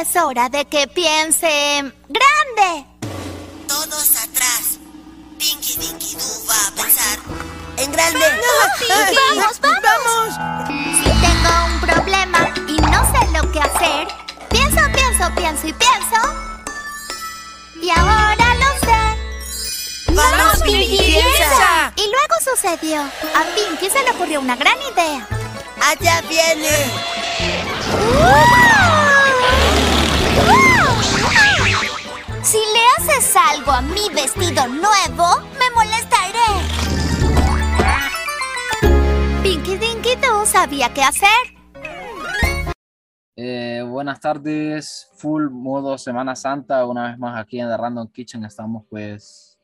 Es hora de que piense grande. Todos atrás. Pinky Dinky Doo va a pensar en grande. vamos, vamos. Si tengo un problema y no sé lo que hacer, pienso, pienso, pienso y pienso. Y ahora lo sé. ¡Vamos, Pinky, piensa! Y luego sucedió. A Pinky se le ocurrió una gran idea. Allá viene. Si le haces algo a mi vestido nuevo, me molestaré. Pinky Dinky Doo sabía qué hacer. Eh, buenas tardes, full modo Semana Santa, una vez más aquí en The Random Kitchen estamos pues...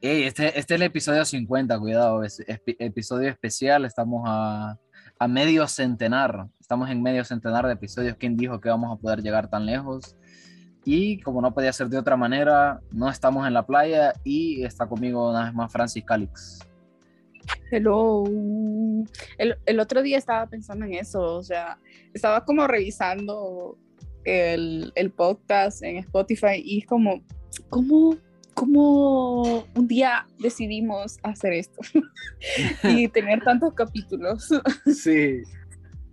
Este, este es el episodio 50, cuidado, es, es episodio especial, estamos a, a medio centenar, estamos en medio centenar de episodios, ¿quién dijo que vamos a poder llegar tan lejos? Y como no podía ser de otra manera, no estamos en la playa y está conmigo una vez más Francis Calix. Hello. El, el, otro día estaba pensando en eso, o sea, estaba como revisando el, el podcast en Spotify y es como, ¿cómo, ¿cómo un día decidimos hacer esto? y tener tantos capítulos. Sí.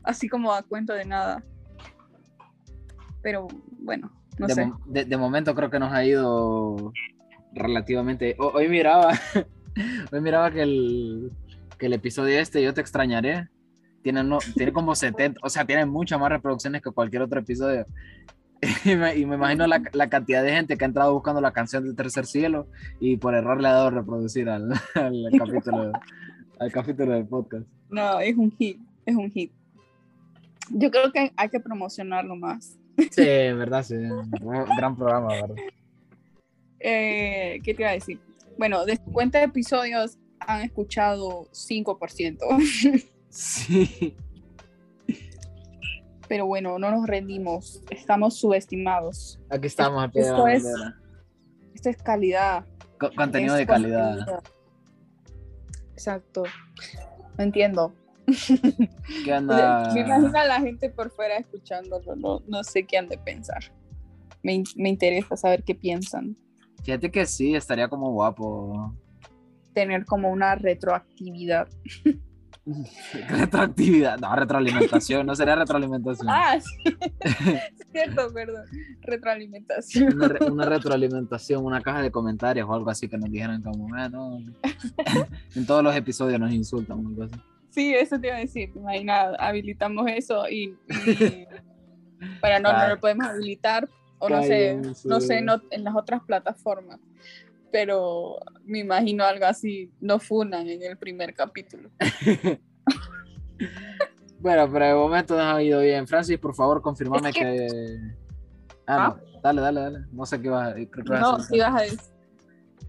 Así como a cuento de nada. Pero bueno, no de, sé. de- de momento creo que nos ha ido relativamente... ho- Hoy miraba, hoy miraba que el, que el episodio este, Yo te extrañaré, tiene, no, tiene como 70, o sea, tiene muchas más reproducciones que cualquier otro episodio. Y me, y me imagino la, la cantidad de gente que ha entrado buscando la canción del tercer cielo y por error le ha dado reproducir al, al capítulo, al capítulo del podcast. No, es un hit, es un hit. Yo creo que hay que promocionarlo más. Sí, en verdad, sí. Gran programa, ¿verdad? Eh, ¿Qué te iba a decir? Bueno, de 50 episodios han escuchado 5%. Sí. Pero bueno, no nos rendimos. Estamos subestimados. Aquí estamos al pie de la Esto es- bandera. Esto es calidad. Co- Contenido de calidad. contenido. Exacto. No entiendo. Me imagino a la gente por fuera escuchándolo. No, no sé qué han de pensar. Me, me interesa saber qué piensan. Fíjate que sí, estaría como guapo. Tener como una retroactividad. Retroactividad, no, retroalimentación, no sería retroalimentación. Ah, sí. cierto, perdón. Retroalimentación. Una, re- una retroalimentación, una caja de comentarios o algo así que nos dijeran como, "Ah, no". en todos los episodios nos insultan. una cosa. Sí, eso te iba a decir. Imagina, habilitamos eso y, y- bueno, no, no lo podemos habilitar o no sé, no sé, no, en las otras plataformas. Pero me imagino algo así, no funan en el primer capítulo. Bueno, pero de momento nos ha ido bien. Francis, por favor, confirmame Es que... que- Ah, no. Dale, dale, dale. No sé qué vas, creo que vas a No, si vas a decir.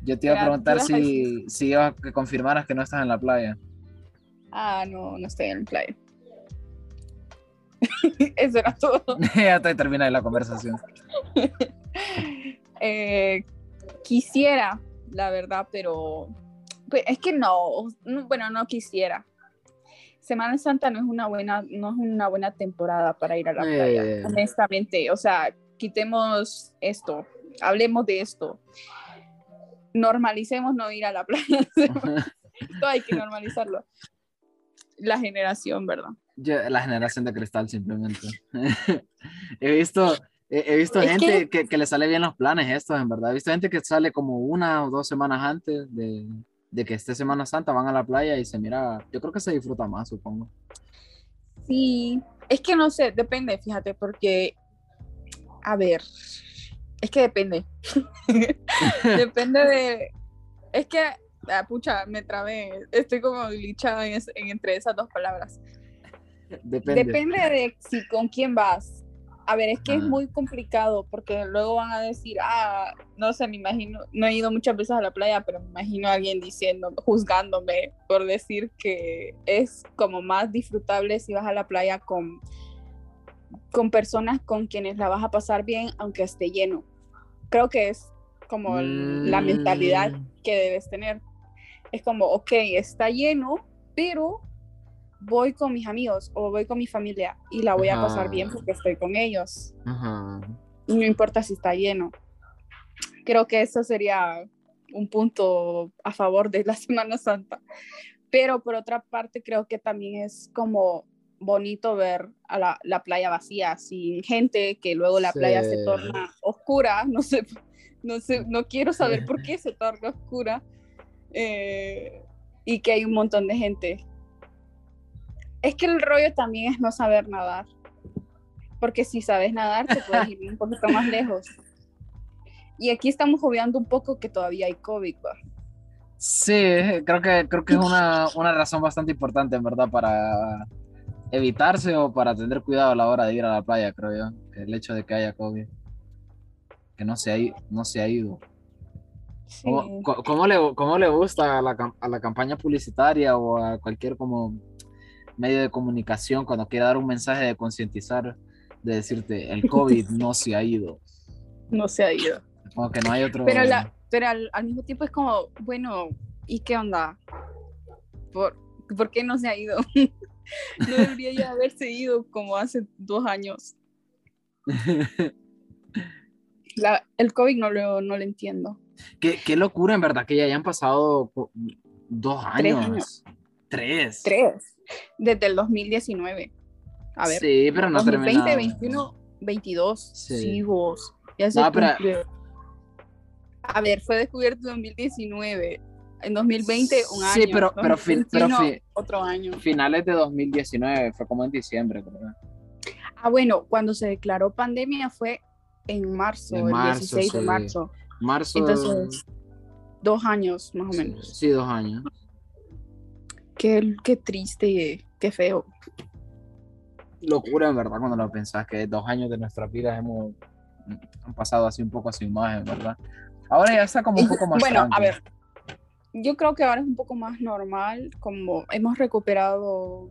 Yo te iba a preguntar ¿qué ibas a si, si ibas a que confirmaras que no estás en la playa. Ah, no, no estoy en el playa. Eso era todo. ya te termina la conversación. Eh, quisiera, la verdad, pero pues, es que no, no, bueno, no quisiera. Semana Santa no es una buena, no es una buena temporada para ir a la playa, Eh. honestamente. O sea, quitemos esto, hablemos de esto. Normalicemos no ir a la playa. esto hay que normalizarlo. La generación, ¿verdad? Yo- la generación de cristal simplemente. he visto, he, he visto Es gente que... Que, le sale bien los planes estos, en verdad. He visto gente que sale como una o dos semanas antes de, de que esté Semana Santa, van a la playa y se mira, yo creo que se disfruta más, supongo. Sí, es que no sé, depende, fíjate, porque, a ver, es que depende. depende de, es que, ah, pucha, me trabé, estoy como glitchada en, es- en entre esas dos palabras. Depende. Depende de si con quién vas. A ver, es que es Ajá. muy complicado porque luego van a decir, ah, no sé, me imagino, no he ido muchas veces a la playa, pero me imagino a alguien diciendo, juzgándome por decir que es como más disfrutable si vas a la playa con, con personas con quienes la vas a pasar bien, aunque esté lleno. Creo que es como la mentalidad Mm, que debes tener. Es como, ok, está lleno, pero voy con mis amigos o voy con mi familia y la voy a pasar bien porque estoy con ellos. Ajá. No importa si está lleno. Creo que eso sería un punto a favor de la Semana Santa. Pero por otra parte, creo que también es como bonito ver a la, la playa vacía, sin gente, que luego la playa se torna oscura. No sé, no sé, no quiero saber por qué se torna oscura. Eh, y que hay un montón de gente. Es que el rollo también es no saber nadar. Porque si sabes nadar, te puedes ir un poquito más lejos. Y aquí estamos obviando un poco que todavía hay COVID, ¿va? Sí, creo que, creo que es una, una razón bastante importante, en verdad, para evitarse o para tener cuidado a la hora de ir a la playa, creo yo. El hecho de que haya COVID. Que no se ha, no se ha ido. Sí. ¿Cómo, le, cómo le gusta a la, a la campaña publicitaria o a cualquier como medio de comunicación cuando quiera dar un mensaje de concientizar, de decirte, el COVID no se ha ido? No se ha ido. Como que no hay otro... Pero, la, pero al, al mismo tiempo es como, bueno, ¿y qué onda? ¿Por, ¿por qué no se ha ido? no debería ya haberse ido como hace dos años. La- el COVID no lo, no lo entiendo. Qué, qué locura, en verdad, que ya hayan pasado dos Tres años. años. Tres. Tres. Desde el 2019. A ver. Sí, pero no 2020, termina. 21, 22. Sí. Sí, vos. Ya se No, pero-. A ver, fue descubierto en 2019. En 2020, un año. Sí, pero- pero fin- pero 2021, fin- otro año. Finales de 2019, fue como en diciembre, creo. Ah, bueno, cuando se declaró pandemia fue en marzo, En el marzo, 16 de sí. marzo. Marzo. Entonces, dos años más o menos. sí, dos años. Qué, qué triste, qué feo. Locura, en verdad, cuando lo pensás, que dos años de nuestras vidas hemos han pasado así un poco a su imagen, ¿verdad? Ahora ya está como un poco más bueno, a ver, yo creo que ahora es un poco más normal, como hemos recuperado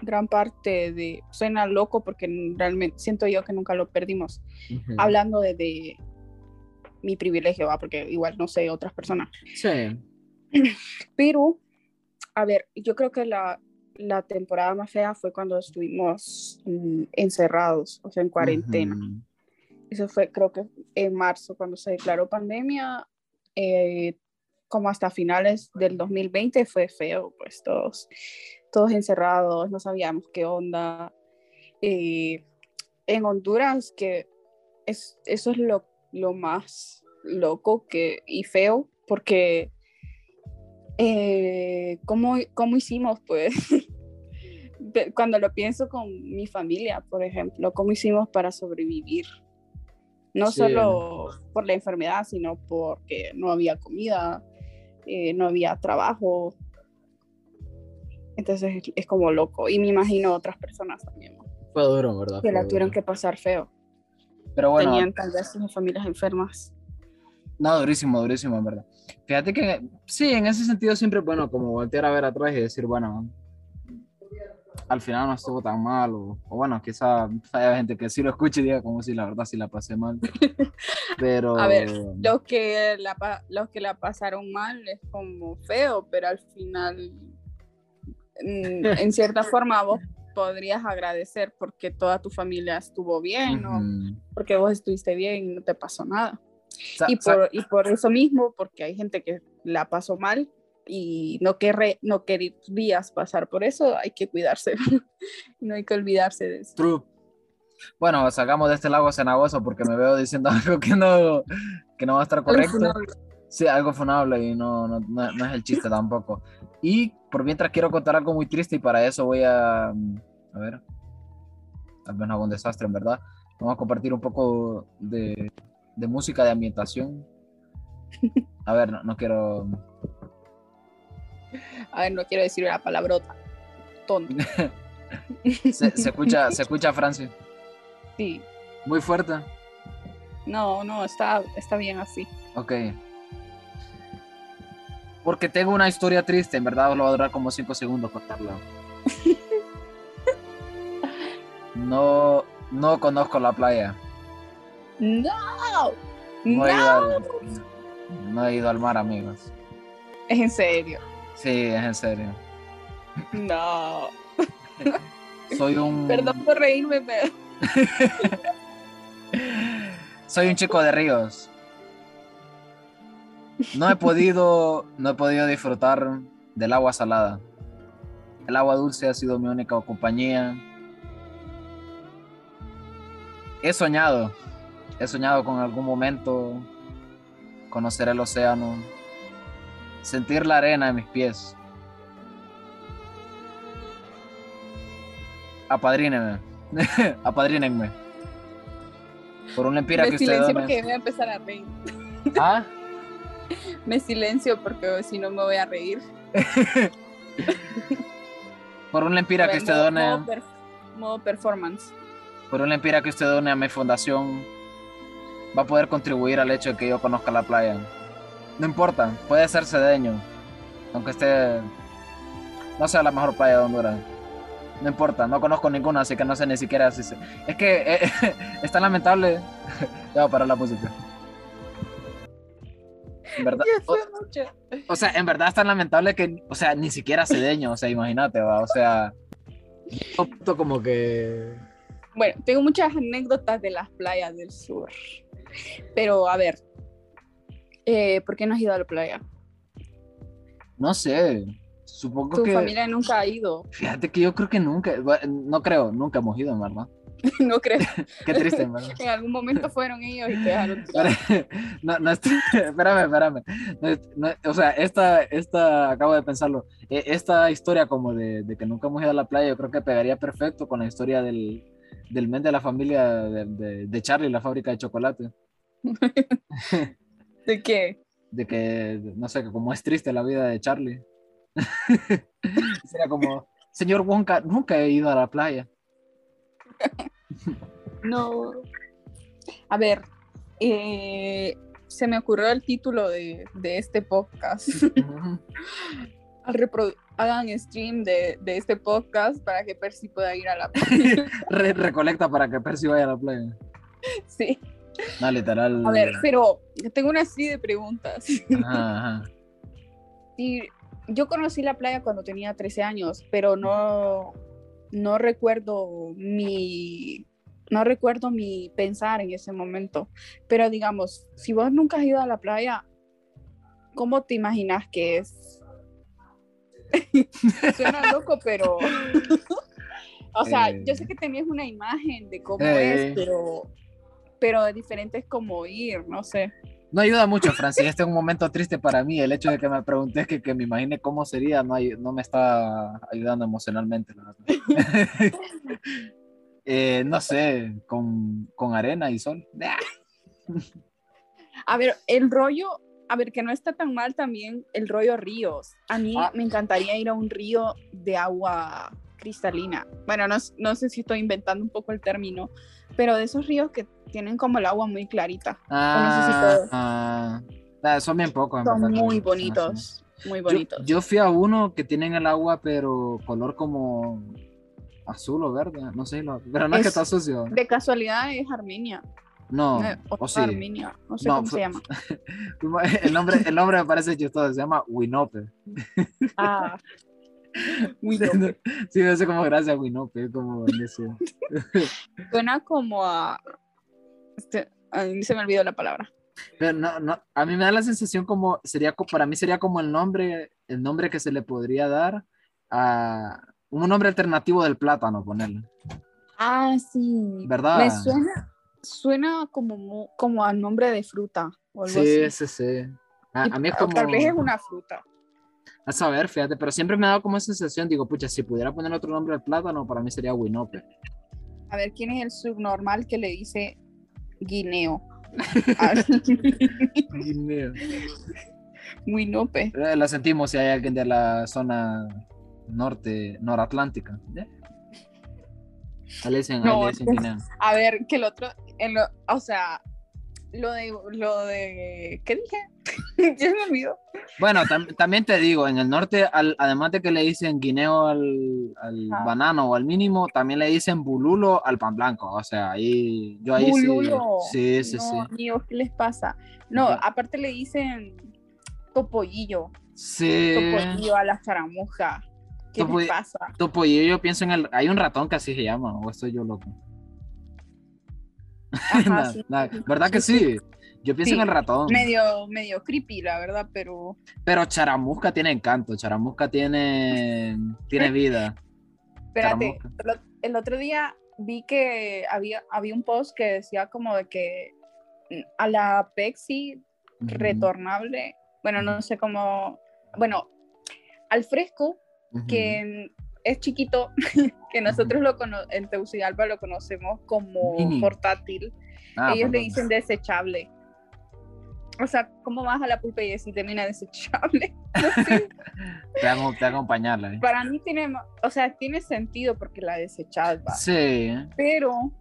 gran parte de, suena loco porque realmente siento yo que nunca lo perdimos, hablando de, de mi privilegio, ¿va? porque igual no sé otras personas, Sí. pero, a ver, yo creo que la, la temporada más fea fue cuando estuvimos mm, encerrados, o sea, en cuarentena. Ujú. Eso fue, creo que en marzo, cuando se declaró pandemia, eh, como hasta finales del 2020 fue feo, pues todos, todos encerrados, no sabíamos qué onda. Eh, en Honduras, que es, eso es lo, lo más loco que, y feo, porque eh, ¿cómo, ¿cómo hicimos, pues? Cuando lo pienso con mi familia, por ejemplo, ¿cómo hicimos para sobrevivir? No Sí. solo por la enfermedad, sino porque no había comida, eh, no había trabajo. Entonces es, como loco. Y me imagino otras personas también. Fue duro, ¿verdad? que la tuvieron que pasar feo. Pero bueno, Tenían tal vez sus familias enfermas. no, durísimo, durísimo, en verdad. Fíjate que sí, en ese sentido siempre bueno como voltear a ver atrás y decir, bueno, al final no estuvo tan mal, o, o bueno, quizá haya gente que sí lo escuche y diga como si la verdad sí la pasé mal. Pero... A ver, Los que, la, los que la pasaron mal es como feo, pero al final, mm, en cierta forma, vos podrías agradecer porque toda tu familia estuvo bien. Ujú. porque vos estuviste bien y no te pasó nada. Sa- Y por, y por eso mismo, porque hay gente que la pasó mal y no, querré, no querrías pasar por eso, hay que cuidarse. no hay que olvidarse de eso. True. Bueno, sacamos de este lago cenagoso porque me veo diciendo algo que no, que no va a estar correcto. Sí, algo funable y no, no, no- es el chiste tampoco. Y por mientras quiero contar algo muy triste y para eso voy a, a ver, tal vez no hago un desastre en verdad. Vamos a compartir un poco de, de música de ambientación. A ver, no, no quiero... A ver, no quiero decir una palabrota. Tonto. Se, se escucha, se escucha Francis. Sí. Muy fuerte. No, no, está, está bien así. Ok. Porque tengo una historia triste, en verdad lo va a durar como 5 segundos contarla. No, no conozco la playa. No, No he, ido al, no he ido al mar, amigos. es en serio. Sí, es en serio. No. Soy un. Perdón por reírme, pero Soy un chico de ríos. No he podido, no he podido disfrutar del agua salada. El agua dulce ha sido mi única compañía. He soñado, he soñado con algún momento conocer el océano, sentir la arena en mis pies. Apadrínenme, apadrínenme. Por un lempira me que usted silencio done. porque voy a empezar a reír. Ah, Me silencio porque si no me voy a reír. por un lempira A que usted done. modo per- modo performance. Por una empira que usted done a mi fundación, va a poder contribuir al hecho de que yo conozca la playa. No importa, puede ser cedeño, aunque esté, no sea la mejor playa de Honduras. No importa, no conozco ninguna, así que no sé ni siquiera si se... Es que eh, es tan lamentable. ya voy a parar la música. En verdad, o, sea, en verdad es tan lamentable que, o sea, ni siquiera cedeño, o sea, imagínate, va, o sea, como que Bueno, tengo muchas anécdotas de las playas del sur. Pero a ver, eh, ¿por qué no has ido a la playa? No sé. Supongo Tu que. familia nunca ha ido. Fíjate que yo creo que nunca. No creo, nunca hemos ido, en verdad. no creo. Qué triste, en verdad. En algún momento fueron ellos y te dejaron. No, no, estoy- espérame, espérame. No, no, o sea, esta, esta, acabo de pensarlo. e- Esta historia como de, de que nunca hemos ido a la playa, yo creo que pegaría perfecto con la historia del, del men de la familia de, de, de Charlie, la fábrica de chocolate. ¿De qué? De que, no sé, que como es triste la vida de Charlie. Sería como, señor Wonka, nunca he ido a la playa. No. A ver, eh, se me ocurrió el título de, de este podcast. Al reprodu- Hagan stream de, de este podcast para que Percy pueda ir a la playa. Re- recolecta para que Percy vaya a la playa. Sí. No, literal. A ver, pero tengo una serie de preguntas. Ajá, ajá. Sí, yo conocí la playa cuando tenía 13 años, pero no, no recuerdo mi no recuerdo mi pensar en ese momento. Pero digamos, si vos nunca has ido a la playa, ¿cómo te imaginas que es? Suena loco, pero o sea, Eh. yo sé que tenías una imagen de cómo Eh. es, pero pero diferente es como ir, no sé. No ayuda mucho, Francis. Este es un momento triste para mí. El hecho de que me preguntes que, que me imagine cómo sería no, ay- no me está ayudando emocionalmente, la verdad. Eh, no sé, con, con arena y sol. A ver, el rollo, a ver, que no está tan mal también el rollo ríos. A mí Ah. me encantaría ir a un río de agua cristalina. Bueno, no, no sé si estoy inventando un poco el término, pero de esos ríos que tienen como el agua muy clarita. Ah, ah. Ah, son bien pocos. Son verdad, muy bonitos, muy Yo- bonitos. Yo, fui a uno que tienen el agua, pero color como azul o verde. No sé, lo- pero no es, que Es- está sucio. De casualidad es Armenia. No, o sí. No sé No, cómo se llama. El nombre, el nombre me parece chistoso, se llama Winope. Ah, muy Sí, me hace como gracia Winope, como necio. Suena como a... este, a mí se me olvidó la palabra. Pero no, no, a mí me da la sensación como, sería, para mí sería como el nombre, el nombre que se le podría dar a un nombre alternativo del plátano, ponerle. Ah, sí. ¿Verdad? Me suena, suena como, como a nombre de fruta o algo Sí, así. sí, sí. A, Y a mí es como... Tal vez es una fruta. A saber, fíjate, pero siempre me ha dado como esa sensación, digo, pucha, si pudiera poner otro nombre al plátano, para mí sería Winope. A ver, ¿quién es el subnormal que le dice guineo? Ah, Winope. Eh, Lo sentimos si hay alguien de la zona norte, noratlántica. ¿Ya? No. A ver, que el otro, en lo- o sea, lo de, lo de, ¿qué dije? ya me olvidó. Bueno, tam- también te digo, en el norte, al- además de que le dicen guineo al, al banano o al mínimo, también le dicen bululo al pan blanco. O sea, ahí, yo ahí Bululo. sí. Sí, sí, no, sí. Dios, ¿qué les pasa? No, Ajá. aparte le dicen topollillo, Sí. topollillo a la charamuja. ¿Qué Topo- pasa? Yo pienso en el. Hay un ratón que así se llama, o estoy yo loco. Ajá, Nah, sí. nah, ¿Verdad que sí? Yo pienso Sí. en el ratón. Medio, medio creepy, la verdad, pero Pero Charamusca tiene encanto, Charamusca tiene, tiene vida. espérate, Charamusca. el, ot- el otro día vi que había, había un post que decía como de que a la Pepsi retornable, bueno, no sé cómo, bueno, al fresco, que es chiquito, que nosotros lo cono- en Tegucigalpa lo conocemos como Mini. portátil, Ah, ellos le dicen desechable. O sea, ¿cómo vas a la pulpa y decís termina desechable? No sé. Te a- te acompañarla. ¿eh? Para mí tiene, o sea, tiene sentido porque la desechaba, Sí. pero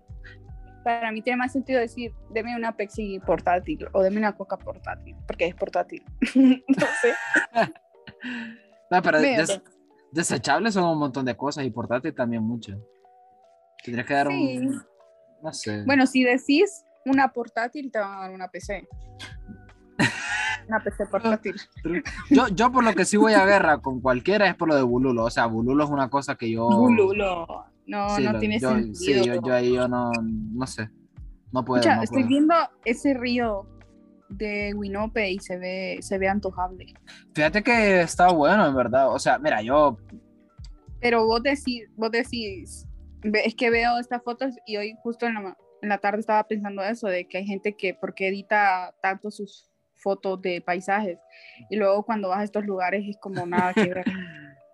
para mí tiene más sentido decir, deme una Pepsi portátil o deme una Coca portátil, porque es portátil. no sé. No, pero desechables son un montón de cosas y portátil también mucho. Tendrías que dar Sí. un. No sé. Bueno, si decís una portátil, te van a dar una PC. Una PC portátil. Yo, yo por lo que sí voy a guerra con cualquiera es por lo de Bululo. O sea, Bululo es una cosa que yo. Bululo. No, Sí, no lo- tiene yo- sentido. Sí, yo, yo ahí yo no, no sé. No puedo. Escucha, no estoy puedo. viendo ese río de Winope y se ve, se ve antojable. Fíjate que está bueno, en verdad. O sea, mira, yo. Pero vos decís, vos decís, es que veo estas fotos y hoy justo en la, en la tarde estaba pensando eso, de que hay gente que, porque edita tanto sus fotos de paisajes y luego cuando vas a estos lugares es como nada que ver.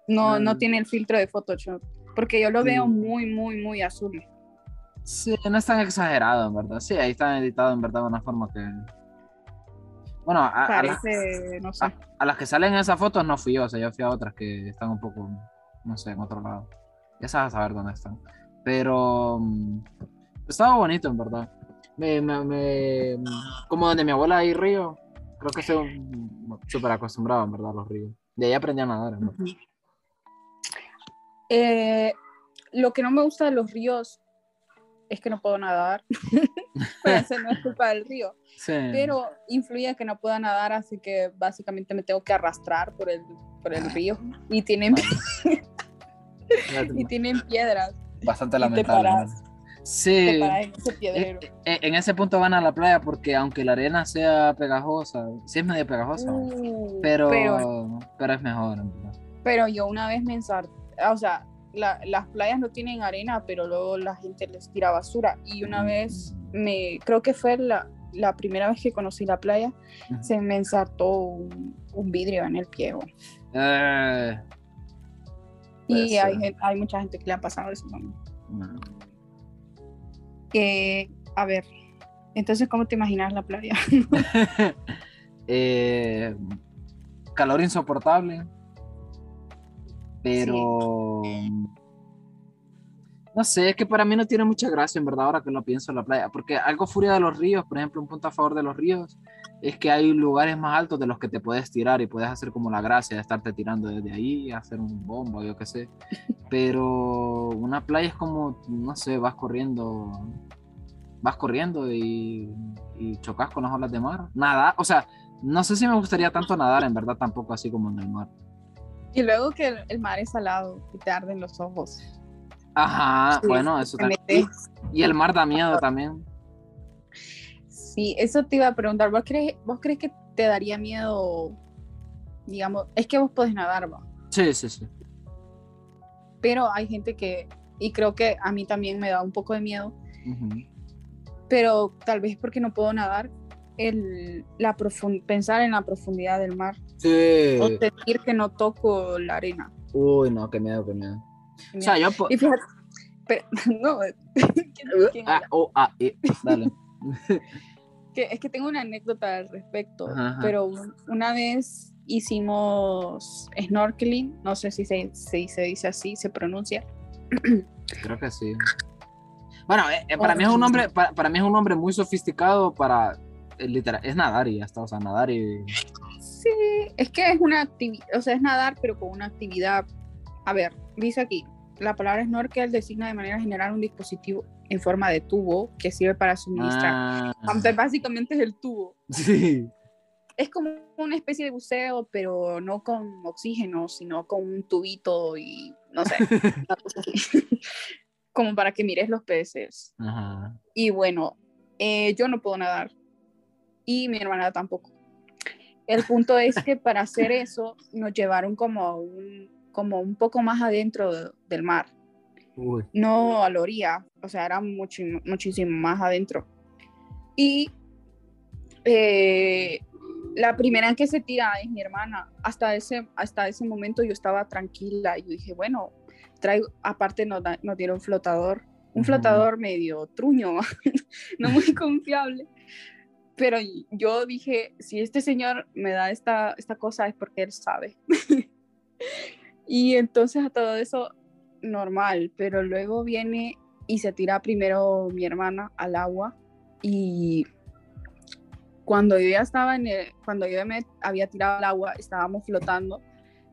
No, no tiene el filtro de Photoshop, porque yo lo veo muy, muy, muy azul. Sí, no es tan exagerado, en verdad. Sí, ahí está editado, en verdad, de una forma que. Bueno, a, a las- Parece, no sé. a- a las que salen en esas fotos no fui yo, o sea, yo fui a otras que están un poco, no sé, en otro lado. Ya sabes a saber dónde están. Pero mm, estaba bonito, en verdad. Me, me- me- como donde mi abuela hay río, creo que mm, súper acostumbrado, en verdad, a los ríos. De ahí aprendí a nadar, en verdad. Eh, lo que no me gusta de los ríos es que no puedo nadar. Pero eso no es culpa del río. Sí. Pero influye que no pueda nadar, así que básicamente me tengo que arrastrar por el, por el río. Y tienen, y tienen piedras. Bastante te lamentable. Sí. Te paras en ese. Eh, eh, en ese punto van a la playa porque aunque la arena sea pegajosa, sí es medio pegajosa, Uh, pero, pero, pero es mejor, pero yo una vez me ensarté, o sea, la- las playas no tienen arena, pero luego la gente les tira basura. Y una vez me, creo que fue la, la primera vez que conocí la playa, se me ensartó un, un vidrio en el pie. Eh, Puede Y hay, hay mucha gente que le ha pasado eso también. Eh, a ver, entonces, ¿cómo te imaginas la playa? Eh, calor insoportable, pero no sé, es que para mí no tiene mucha gracia en verdad ahora que lo pienso en la playa, porque algo furia de los ríos, por ejemplo, un punto a favor de los ríos es que hay lugares más altos de los que te puedes tirar y puedes hacer como la gracia de estarte tirando desde ahí, hacer un bombo, yo qué sé, pero una playa es como, no sé, vas corriendo, vas corriendo y, y chocas con las olas de mar, nada, o sea, no sé si me gustaría tanto nadar, en verdad tampoco así como en el mar. Y luego que el, el mar es salado y te arden los ojos. Ajá, Sí, bueno, eso también. Y, el mar da miedo también. Sí, eso te iba a preguntar. ¿Vos crees, ¿Vos crees que te daría miedo? Digamos, es que vos podés nadar, ¿va? Sí, sí, sí. pero hay gente que, y creo que a mí también me da un poco de miedo, pero tal vez porque no puedo nadar, el, la pensar en la profundidad del mar Sí. o sentir que no toco la arena. Uy, no, qué miedo, qué miedo. O sea, yo... Y fíjate, pero, no, ¿quién- quién Ah, habla? oh, ah, eh, dale. que, es que tengo una anécdota al respecto, Ajá, pero un- una vez hicimos snorkeling, no sé si se, si se dice así, se pronuncia. Creo que sí. Bueno, eh, eh, para mí es un nombre, para, para mí es un nombre muy sofisticado para eh, literal, es nadar y ya está, o sea, nadar y Sí, es que es una actividad, o sea, es nadar, pero con una actividad. A ver, dice aquí, la palabra snorkel designa de manera general un dispositivo en forma de tubo que sirve para suministrar. Ah, básicamente es el tubo. sí. es como una especie de buceo, pero no con oxígeno, sino con un tubito y no sé, como para que mires los peces. Ajá. Y bueno, eh, yo no puedo nadar y mi hermana tampoco. El punto es que para hacer eso nos llevaron como a un, como un poco más adentro de- del mar, Uy. no a la orilla, o sea, era mucho, muchísimo más adentro. Y eh, la primera en que se tira es mi hermana. Hasta ese, hasta ese momento yo estaba tranquila y yo dije, bueno, traigo, aparte nos, da- nos dieron flotador, un Ujú. flotador medio truño, no muy confiable. Pero yo dije, si este señor me da esta, esta cosa es porque él sabe. y entonces a todo eso, normal, pero luego viene y se tira primero mi hermana al agua y cuando yo ya estaba en el, cuando yo me había tirado al agua, estábamos flotando.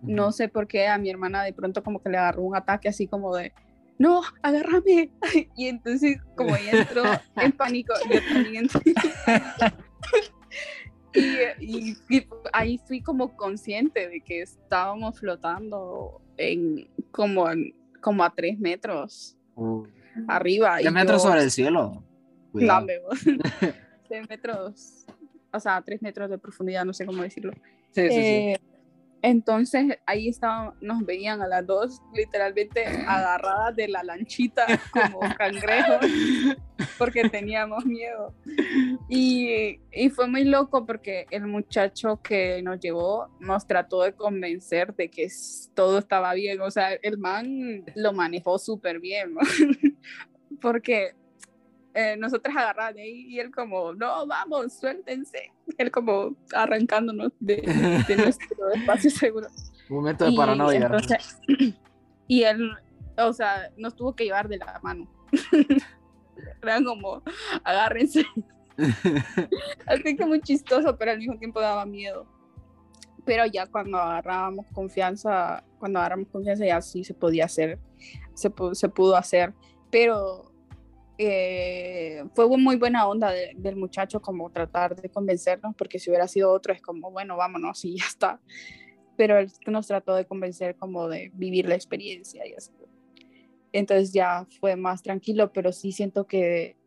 No sé por qué a mi hermana de pronto como que le agarró un ataque así como de, no, agárrame. Y entonces como ella entró en pánico, yo también entré. Y, y- y ahí fui como consciente de que estábamos flotando en como, como a tres metros Uy. arriba. ¿Qué y metros yo- sobre el cielo? Cuidado. Vos. tres metros, o sea, tres metros de profundidad, no sé cómo decirlo. Sí, sí, sí. Entonces ahí estaban, nos veían a las dos literalmente agarradas de la lanchita como cangrejos porque teníamos miedo. Y, fue muy loco porque el muchacho que nos llevó nos trató de convencer de que todo estaba bien. O sea, el man lo manejó súper bien, porque eh, nosotras agarradas de ahí y él como, no, vamos, suéltense. Él como arrancándonos de, de nuestro espacio seguro. Un momento de Y paranoia. entonces- y él, o sea, nos tuvo que llevar de la mano. Eran como, agárrense. Así que muy chistoso, pero al mismo tiempo daba miedo. Pero ya cuando agarrábamos confianza, cuando agarramos confianza ya sí se podía hacer, se, se pudo hacer. Pero eh, fue muy buena onda de- del muchacho como tratar de convencernos, porque si hubiera sido otro es como, bueno, vámonos y ya está. Pero él nos trató de convencer como de vivir la experiencia y así. Entonces ya fue más tranquilo, pero sí siento que,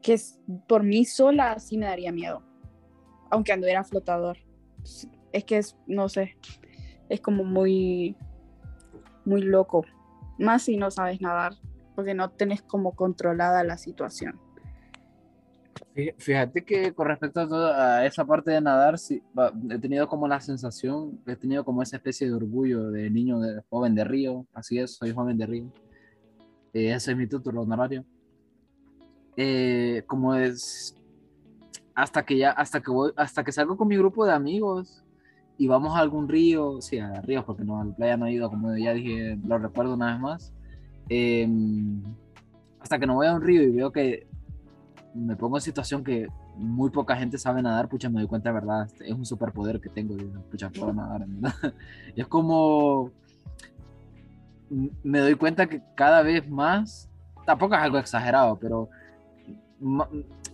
que por mí sola sí me daría miedo, aunque anduviera flotador. Es que es, no sé, es como muy, muy loco. Más si no sabes nadar, porque no tenés como controlada la situación. Fí- Fíjate que con respecto a, todo- a esa parte de nadar, sí, he tenido como la sensación, he tenido como esa especie de orgullo de niño, de joven de río, así es, soy joven de río. Eh, ese es mi título honorario. Eh, como es, hasta que ya, hasta que voy, hasta que salgo con mi grupo de amigos y vamos a algún río, sí, a ríos, porque no, a la playa no he ido, como ya dije, lo recuerdo una vez más. Em, hasta que no voy a un río y veo que me pongo en situación que muy poca gente sabe nadar, pucha, me doy cuenta de verdad, este, es un superpoder que tengo, pucha, puedo nadar, en verdad. Y es como, me doy cuenta que cada vez más, tampoco es algo exagerado, pero,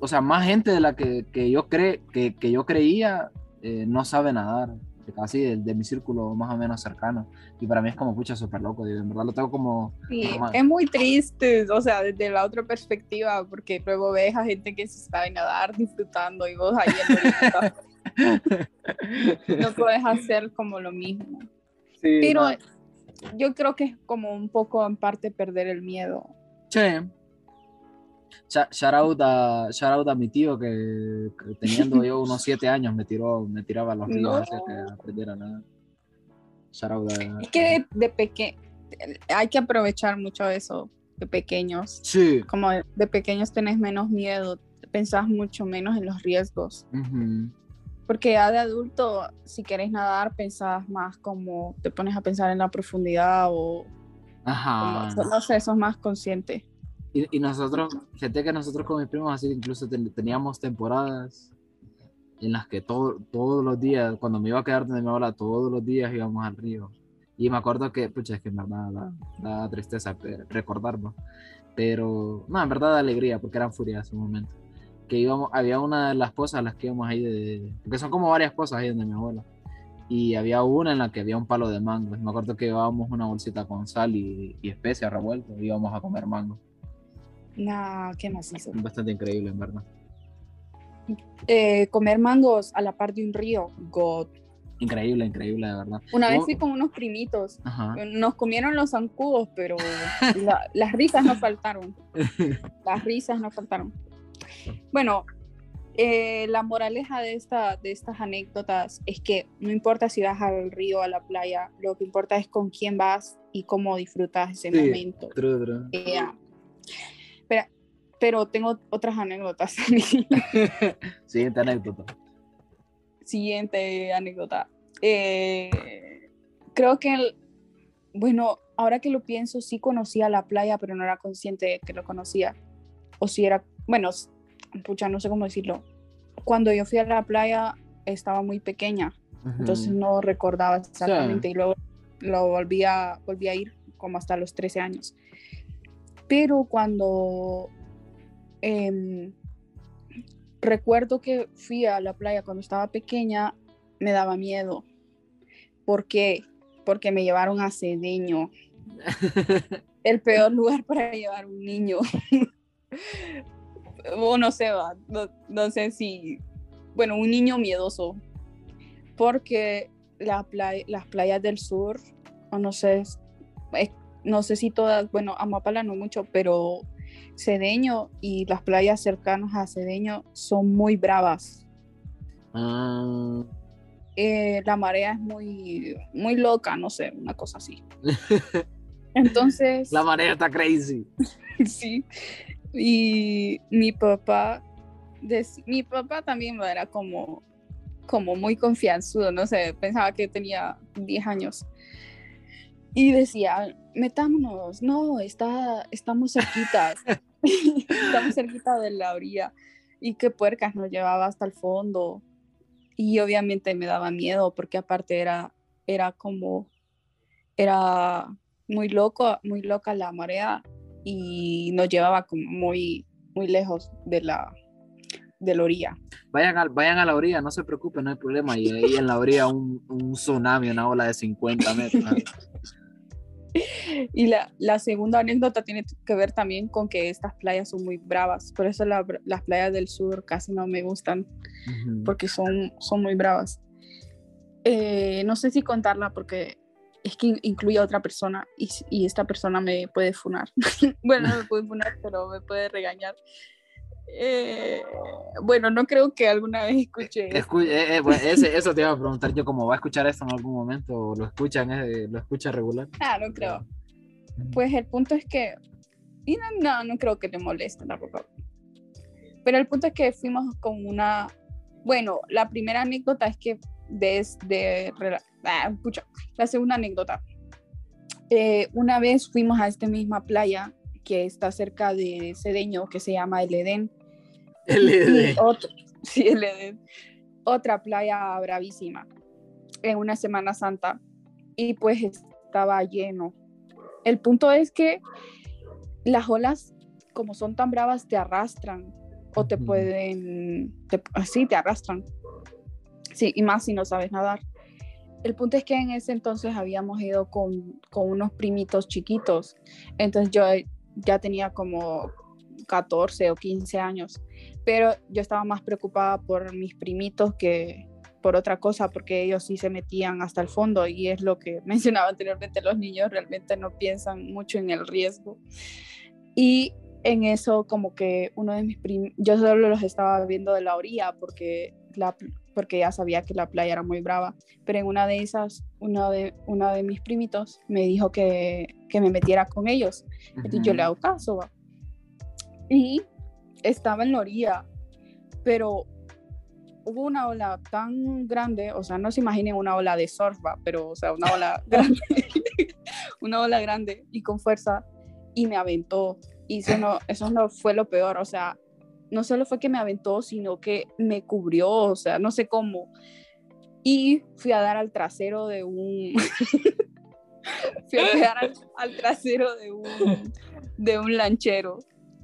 o sea, más gente de la que, que yo, cre, que, que yo creía eh, no sabe nadar, de casi de, de mi círculo más o menos cercano. Y para mí es como, pucha, súper loco, digo, en verdad lo tengo como... Sí, normal. es muy triste, o sea, desde la otra perspectiva, porque luego ves a gente que se sabe nadar disfrutando y vos ahí en no puedes hacer como lo mismo. Sí, Pero no. yo creo que es como un poco en parte perder el miedo. Che. Shout out, a, shout out a mi tío que, que teniendo yo unos siete años me tiró, me tiraba a los ríos No. hacia que aprendiera nada. Shout out a- Es que de, pequeño hay que aprovechar mucho eso de pequeños. Sí. Como de, de pequeños tenés menos miedo, pensás mucho menos en los riesgos. Ujú. Porque ya de adulto, si querés nadar, pensás más como te pones a pensar en la profundidad o Ajá. como- no sé, sos más consciente. Y, y nosotros, fíjate que nosotros con mis primos así incluso ten- teníamos temporadas en las que todo, todos los días, cuando me iba a quedar de mi abuela, todos los días íbamos al río. Y me acuerdo que, pucha, es que en verdad da, da tristeza recordarlo. Pero, no, en verdad da alegría porque eran furias en un momento. que íbamos, había una de las pozas a las que íbamos ahí, de, porque son como varias pozas ahí donde mi abuela. Y había una en la que había un palo de mango. Me acuerdo que llevábamos una bolsita con sal y, y especias revueltas y íbamos a comer mango. Nah, qué macizo. Bastante increíble, en verdad. Eh, comer mangos a la par de un río, God. Increíble, increíble, de verdad. Una vez fui con unos primitos. Ajá. Nos comieron los zancudos, pero la- las risas no faltaron. Las risas no faltaron. Bueno, eh, la moraleja de, esta, de estas anécdotas es que no importa si vas al río, a la playa, lo que importa es con quién vas y cómo disfrutas ese Sí. momento. True, true. Eh, pero, pero tengo otras anécdotas. Siguiente anécdota. Siguiente anécdota. Eh, creo que, el- bueno, ahora que lo pienso, sí conocía la playa, pero no era consciente de que lo conocía. O si era, bueno, pucha, no sé cómo decirlo. Cuando yo fui a la playa estaba muy pequeña, entonces Ujú. no recordaba exactamente y luego lo volví a, volví a ir como hasta los 13 años. Pero cuando em, recuerdo que fui a la playa cuando estaba pequeña, me daba miedo. ¿Por qué? Porque me llevaron a Cedeño, el peor lugar para llevar un niño. o no sé, va, no, no sé si, bueno, un niño miedoso, porque la playa, las playas del sur, o no sé, es- no sé si todas, bueno, Amapala no mucho, pero Cedeño y las playas cercanas a Cedeño son muy bravas. Ah, Eh, la marea es muy, muy loca, no sé, una cosa así. Entonces, la marea está crazy. sí. Y mi papá, mi papá también era como, como muy confianzudo, no sé, pensaba que tenía 10 años. Y decía, metámonos, no, está, estamos cerquitas, estamos cerquita de la orilla. Y qué puercas nos llevaba hasta el fondo. Y obviamente me daba miedo porque aparte era, era como, era muy loco, muy loca la marea y nos llevaba como muy, muy lejos de la, de la orilla. Vayan, al- vayan a la orilla, no se preocupen, no hay problema. Y ahí en la orilla un, un tsunami, una ola de 50 metros. Y la, la segunda anécdota tiene que ver también con que estas playas son muy bravas, por eso la- las playas del sur casi no me gustan Ujú. porque son, son muy bravas. Eh, no sé si contarla porque es que in- incluye a otra persona y, y esta persona me puede funar. bueno, no me puede funar, pero me puede regañar. Eh, bueno, no creo que alguna vez escuche esto. Escu- eh, eh, bueno, ese- eso te iba a preguntar yo, como va a escuchar esto en algún momento o lo escuchan, eh, lo escucha regular. Ah, no creo. Pues el punto es que. Y no, no, no creo que le moleste tampoco. Pero el punto es que fuimos con una. Bueno, la primera anécdota es que desde. Ah, pucha, la segunda anécdota. Eh, una vez fuimos a esta misma playa que está cerca de Cedeño, que se llama El Edén. LD. Otro, sí. Otra playa bravísima en una Semana Santa y pues estaba lleno. El punto es que las olas, como son tan bravas, te arrastran o te pueden, te- así te arrastran. Sí, y más si no sabes nadar. El punto es que en ese entonces habíamos ido con, con unos primitos chiquitos. Entonces yo ya tenía como 14 o 15 años pero yo estaba más preocupada por mis primitos que por otra cosa, porque ellos sí se metían hasta el fondo y es lo que mencionaba anteriormente, los niños realmente no piensan mucho en el riesgo. Y en eso como que uno de mis primos, yo solo los estaba viendo de la orilla porque, la, porque ya sabía que la playa era muy brava, pero en una de esas, uno de, uno de mis primitos me dijo que, que me metiera con ellos. Entonces yo le hago caso, va. Y estaba en la orilla, pero hubo una ola tan grande, o sea, no se imaginen una ola de surf, va, pero, o sea, una ola grande, una ola grande y con fuerza, y me aventó. Y eso no, eso no fue lo peor, o sea, no solo fue que me aventó, sino que me cubrió, o sea, no sé cómo. Y fui a dar al trasero de un... fui a pegar al, al trasero de un, de un lanchero.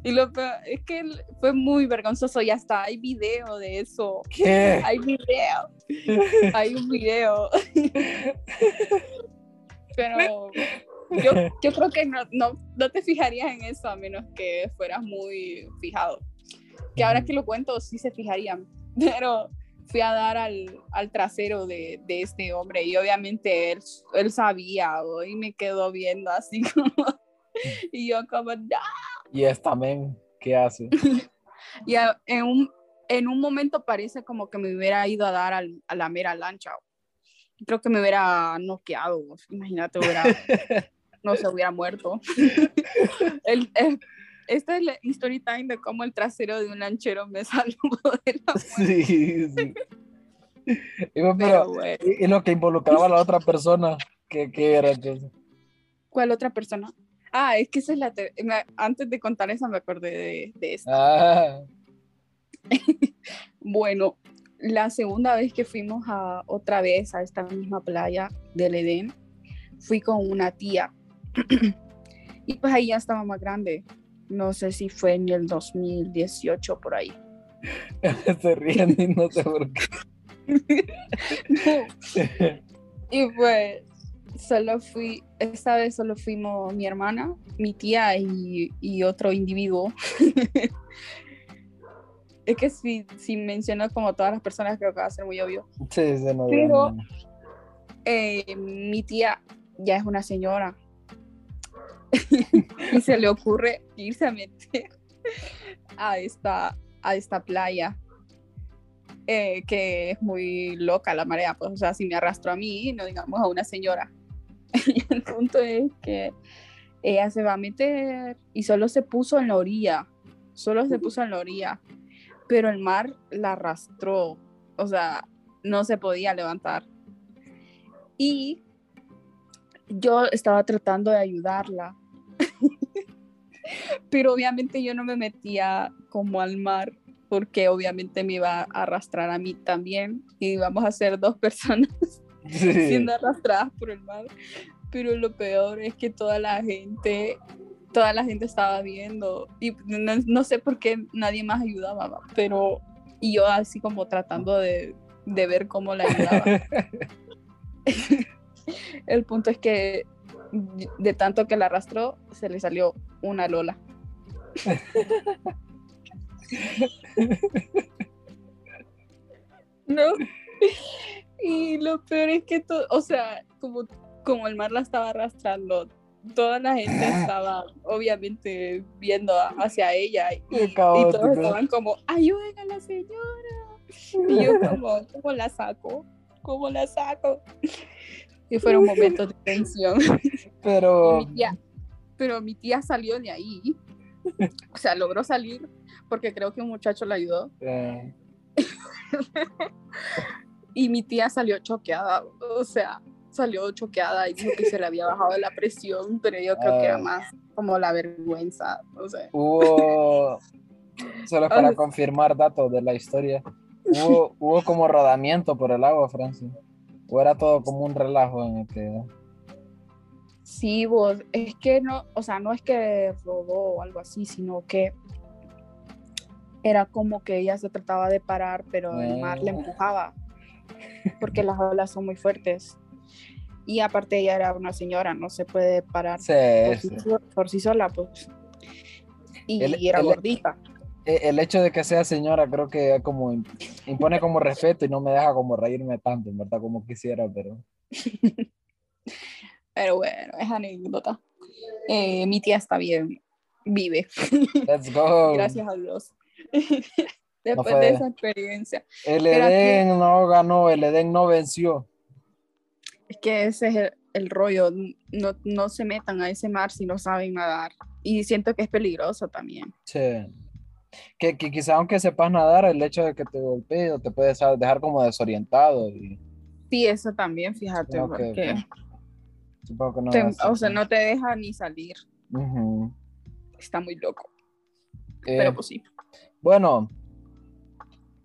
Y lo es que fue muy vergonzoso y hasta hay video de eso. ¿Qué? Hay video. Hay un video. Pero yo, yo creo que no, no, no te fijarías en eso a menos que fueras muy fijado. Que ahora que lo cuento sí se fijarían. Pero fui a dar al, al trasero de, de este hombre y obviamente él, él sabía y me quedó viendo así como... Y yo como, "No". Y esta men, ¿qué hace? Y a- en un, en un momento parece como que me hubiera ido a dar al- a la mera lancha. Creo que me hubiera noqueado. Imagínate, hubiera, no se hubiera muerto. El- el- esta es la story time de cómo el trasero de un lanchero me salvó de la Sí, sí. Pero, pero, bueno, y, y lo que involucraba a la otra persona, ¿qué, qué era entonces? ¿Cuál otra persona? Ah, es que esa es la... antes de contar esa me acordé de, de esta. Ah, Bueno, la segunda vez que fuimos a otra vez a esta misma playa del Edén, fui con una tía. y pues ahí ya estaba más grande. No sé si fue en el 2018 por ahí. se ríen y no sé por qué. y pues solo fui, esta vez solo fuimos mi hermana, mi tía y, y otro individuo. es que si, si menciono como todas las personas creo que va a ser muy obvio. Sí, se Pero- eh, mi tía ya es una señora y se le ocurre irse a meter a esta, a esta playa eh, que es muy loca la marea, pues o sea, si me arrastró a mí, no digamos a una señora. El punto es que ella se va a meter y solo se puso en la orilla, solo se puso en la orilla, pero el mar la arrastró, o sea, no se podía levantar. Y yo estaba tratando de ayudarla. Pero obviamente yo no me metía como al mar porque obviamente me iba a arrastrar a mí también y íbamos a ser dos personas Sí. siendo arrastradas por el mar. Pero lo peor es que toda la gente, toda la gente estaba viendo y no, no sé por qué nadie más ayudaba, pero y yo así como tratando de, de ver cómo la ayudaba. El punto es que de tanto que la arrastró, se le salió una lola. no. Y lo peor es que todo, o sea, como, como el mar la estaba arrastrando, toda la gente estaba obviamente viendo a- hacia ella y, todos estaban como, ayuden a la señora. Y yo como, ¿cómo la saco? ¿Cómo la saco? Y fueron momentos de tensión. Pero, mi tía, pero mi tía salió de ahí. O sea, logró salir porque creo que un muchacho la ayudó. eh, Y mi tía salió choqueada. O sea, salió choqueada y dijo que se le había bajado la presión, pero yo creo que era Ah. más como la vergüenza. No sé. hubo, solo para confirmar datos de la historia, hubo, hubo como rodamiento por el agua, Francis. O era todo como un relajo en el que... Sí, vos, es que no, o sea, no es que rodó o algo así, sino que era como que ella se trataba de parar, pero el mar le Ah. empujaba, porque las olas son muy fuertes. Y aparte ella era una señora, no se puede parar Sí, por, sí. sí, por sí sola, pues. Y El- era el- gordita. El hecho de que sea señora creo que como im- impone como respeto y no me deja como reírme tanto, en verdad, como quisiera, pero... Pero bueno, es anécdota. Eh, mi tía está bien, vive, Let's go. gracias a Dios. Después de esa experiencia. El que- Edén no ganó, el Edén no venció. Es que ese es el, el rollo, no, no se metan a ese mar si no saben nadar. Y siento que es peligroso también. Sí. Que, que quizá aunque sepas nadar, el hecho de que te golpee te puede dejar como desorientado. Y Sí, eso también, fíjate, porque supongo que no. te- o sea, no te deja ni salir. Está muy loco. Eh, Pero pues sí. Bueno,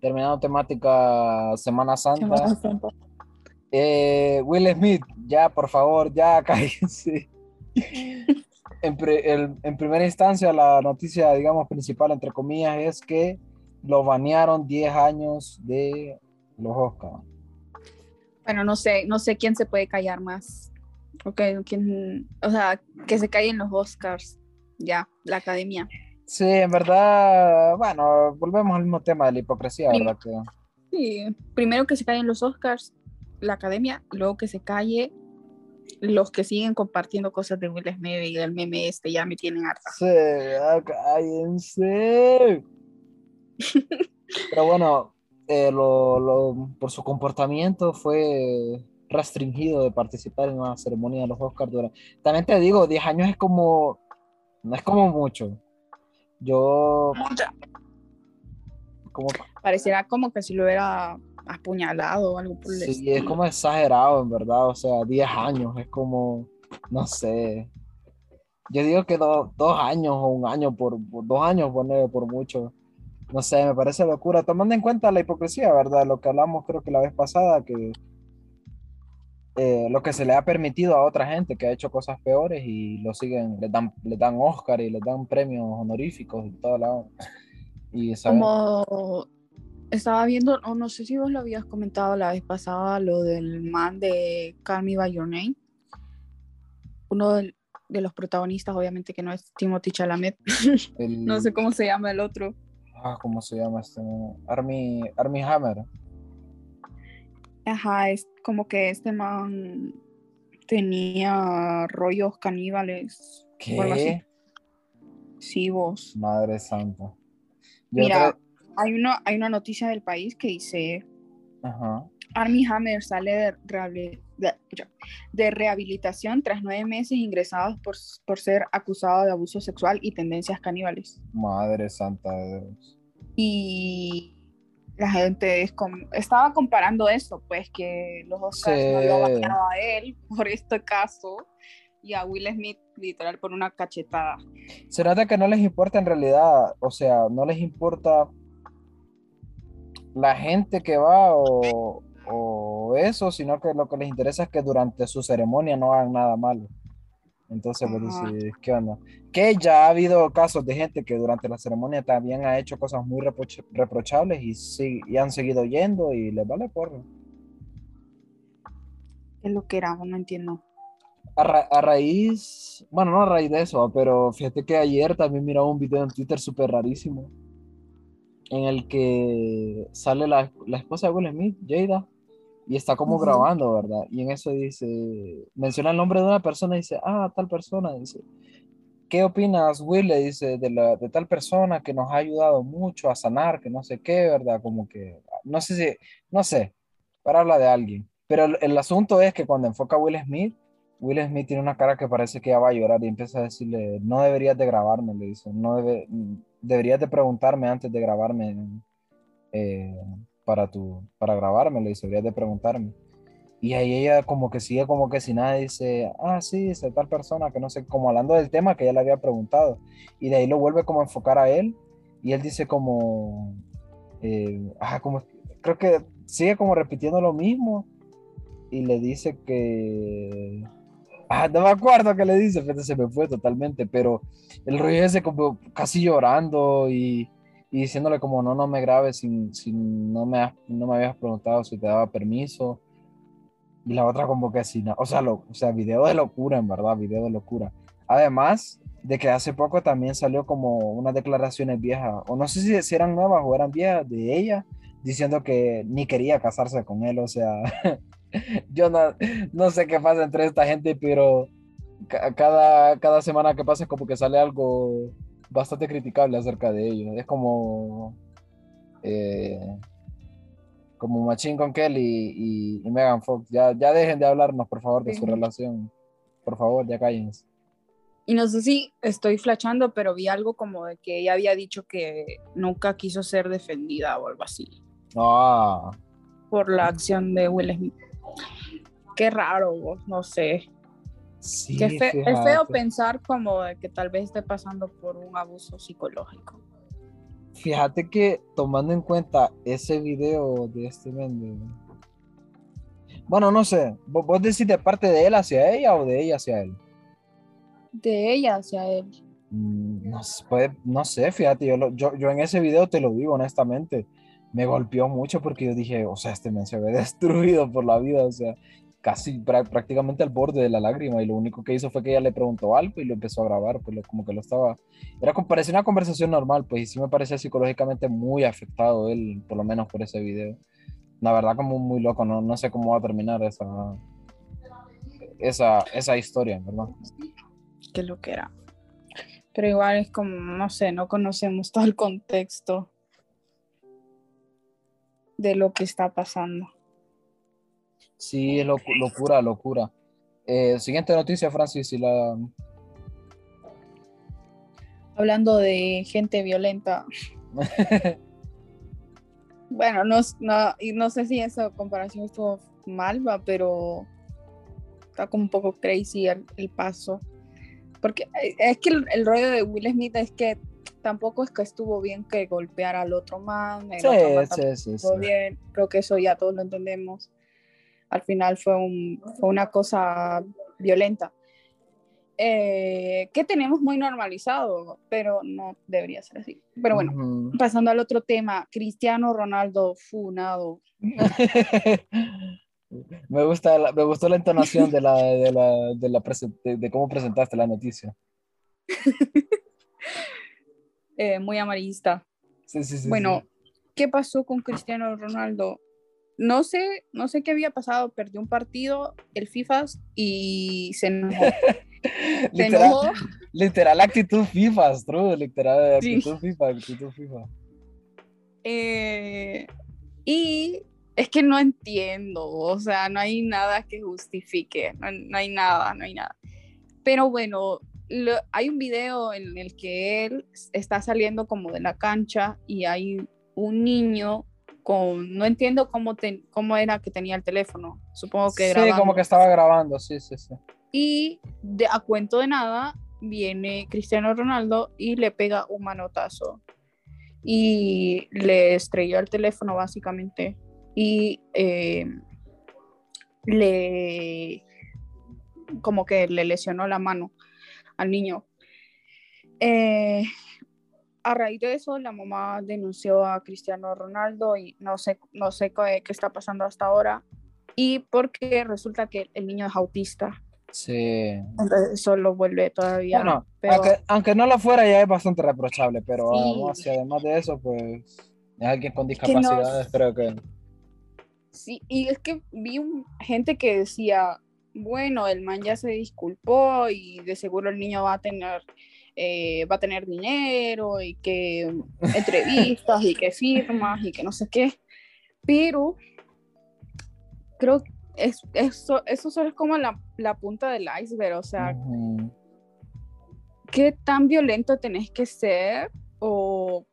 terminando temática Semana Santa. Semana Santa. Eh, Will Smith, ya, por favor, ya, cállense. en, pre- el- en primera instancia, la noticia, digamos, principal, entre comillas, es que lo banearon 10 años de los Oscars. Bueno, no sé, no sé quién se puede callar más. Ok, quién, o sea, que se callen los Oscars. Ya, la academia. Sí, en verdad, bueno, volvemos al mismo tema de la hipocresía, ¿verdad? Que, Sí, primero que se callen los Oscars, la academia, luego que se calle los que siguen compartiendo cosas de Will Smith y del meme este, ya me tienen harta. sí, ah, cállense. Pero bueno, eh, lo- lo- por su comportamiento fue restringido de participar en una ceremonia de los Oscars. durante- También te digo, 10 años es como, no es como mucho. Yo, como, Pareciera como que si lo hubiera apuñalado o algo por el sí, es como exagerado, en verdad. O sea, 10 años es como, no sé. Yo digo que do- dos años o un año, por, por- dos años, poner por mucho. No sé, me parece locura, tomando en cuenta la hipocresía, ¿verdad? Lo que hablamos creo que la vez pasada, que eh, lo que se le ha permitido a otra gente que ha hecho cosas peores y lo siguen, le dan, le dan Oscar y le dan premios honoríficos y toda la... Y ¿saben? Como estaba viendo, o no sé si vos lo habías comentado la vez pasada, lo del man de Call Me By Your Name. Uno del- de, los protagonistas, obviamente que no es Timothy Chalamet. El- no sé cómo se llama el otro. ah, ¿cómo se llama este? Army, Army Hammer. Ajá, es como que este man tenía rollos caníbales. o algo así. ¿Qué? Sí, vos. Madre santa. Yo Mira, creo- hay una, hay una noticia del país que dice Ajá. Armie Hammer sale de, rehabil- de- ya, de rehabilitación tras nueve meses ingresados por, por ser acusado de abuso sexual y tendencias caníbales. Madre santa de Dios. Y la gente es com- estaba comparando eso, pues que los Oscars no Sí. lo baneado a él por este caso y a Will Smith literal por una cachetada. Se nota que no les importa en realidad, o sea, no les importa la gente que va o, o eso, sino que lo que les interesa es que durante su ceremonia no hagan nada malo. Entonces, pues dice, ¿qué onda? Que ya ha habido casos de gente que durante la ceremonia también ha hecho cosas muy reproch- reprochables y, sí, y han seguido yendo y les vale porro. Es lo que era, no entiendo. A, ra- a raíz, bueno, no a raíz de eso, pero fíjate que ayer también miraba un video en Twitter súper rarísimo, en el que sale la, la esposa de Will Smith, Jada, y está como grabando, ¿verdad? Y en eso dice, menciona el nombre de una persona y dice, ah, tal persona, dice, ¿qué opinas, Will? Le dice, de, la, de tal persona que nos ha ayudado mucho a sanar, que no sé qué, ¿verdad? Como que, no sé si, no sé, para hablar de alguien. Pero el, el asunto es que cuando enfoca a Will Smith, Will Smith tiene una cara que parece que ya va a llorar y empieza a decirle, no deberías de grabarme, le dice, no debe, deberías de preguntarme antes de grabarme eh, para, tu, para grabarme, le dice, deberías de preguntarme. Y ahí ella como que sigue como que si nada dice, ah, sí, dice tal persona que no sé, como hablando del tema que ella le había preguntado. Y de ahí lo vuelve como a enfocar a él y él dice como, eh, ah, como, creo que sigue como repitiendo lo mismo y le dice que... Ah, no me acuerdo qué le dice, fíjate, se me fue totalmente, pero el rollo ese como casi llorando y, y diciéndole como no, no me grabes si, si no, me has- no me habías preguntado si te daba permiso. Y la otra como que así, no, o sea, lo, o sea, video de locura, en verdad, video de locura. Además de que hace poco también salió como unas declaraciones viejas, o no sé si, si eran nuevas o eran viejas de ella, diciendo que ni quería casarse con él, o sea, yo no, no sé qué pasa entre esta gente, pero ca- cada, cada semana que pasa es como que sale algo bastante criticable acerca de ellos. Es como, eh, como Machine con Kelly y, y Megan Fox. Ya, ya dejen de hablarnos, por favor, de su relación. Por favor, ya cállense. Y no sé si estoy flachando, pero vi algo como de que ella había dicho que nunca quiso ser defendida o algo así Ah, por la acción de Will Smith. Qué raro, no sé. Sí, Qué fe- es feo pensar como que tal vez esté pasando por un abuso psicológico. Fíjate que tomando en cuenta ese video de este men de- Bueno, no sé. ¿Vos, vos decís de parte de él hacia ella o de ella hacia él? de ella hacia él. Mm, No, s- puede- no sé, fíjate, yo, lo- yo, yo en ese video te lo digo honestamente, me golpeó mucho porque yo dije, o sea, este men se ve destruido por la vida, o sea, casi prá- prácticamente al borde de la lágrima y lo único que hizo fue que ella le preguntó algo y lo empezó a grabar, pues lo- como que lo estaba, era parecía una conversación normal, pues y sí me parecía psicológicamente muy afectado él, por lo menos por ese video. La verdad como muy loco, no, no sé cómo va a terminar esa, esa, esa historia, ¿verdad? que lo que era. Pero igual es como, no sé, no conocemos todo el contexto de lo que está pasando. Sí, es locu- locura, locura. Eh, siguiente noticia, Francis, si la... Hablando de gente violenta. Bueno, no, no, y no sé si esa comparación estuvo mal, va, pero está como un poco crazy el, el paso. Porque eh, es que el, el rollo de Will Smith es que tampoco es que estuvo bien que golpeara al otro man. El Sí, otro man sí, sí, sí. estuvo bien. Creo que eso ya todos lo entendemos. Al final fue, un, fue una cosa violenta. eh, que tenemos muy normalizado, pero no debería ser así. Pero bueno, pasando al otro tema, Cristiano Ronaldo funado. me, gusta la- me gustó la entonación de, la, de, la, de, la de, de cómo presentaste la noticia. eh, muy amarillista. Sí, sí, sí. bueno. ¿qué pasó con Cristiano Ronaldo? No sé, no sé qué había pasado, perdió un partido, el FIFA, y se enojó. Se literal, enojó. literal actitud FIFA, true, literal Sí. actitud FIFA, actitud FIFA. eh, y es que no entiendo, o sea, no hay nada que justifique, no, no hay nada, no hay nada. Pero bueno, lo- hay un video en el que él está saliendo como de la cancha y hay un niño con, no entiendo cómo, cómo era que tenía el teléfono, supongo que Sí, grabando. como que estaba grabando, sí, sí, sí. Y de, a cuento de nada viene Cristiano Ronaldo y le pega un manotazo. Y le estrelló el teléfono básicamente. Y eh, le como que le lesionó la mano al niño. Eh, a raíz de eso, la mamá denunció a Cristiano Ronaldo y no sé, no sé qué, qué está pasando hasta ahora. Y porque resulta que el niño es autista. Sí. Entonces eso lo vuelve todavía. Bueno, aunque, aunque no lo fuera ya es bastante reprochable, pero Sí. además, si además de eso, pues es alguien con que discapacidades, creo que... Sí, y es que vi un- gente que decía, bueno, el man ya se disculpó y de seguro el niño va a tener, eh, va a tener dinero y que entrevistas y que firmas y que no sé qué. Pero creo que es, eso, eso solo es como la, la punta del iceberg, o sea, Ujú. ¿qué tan violento tenés que ser o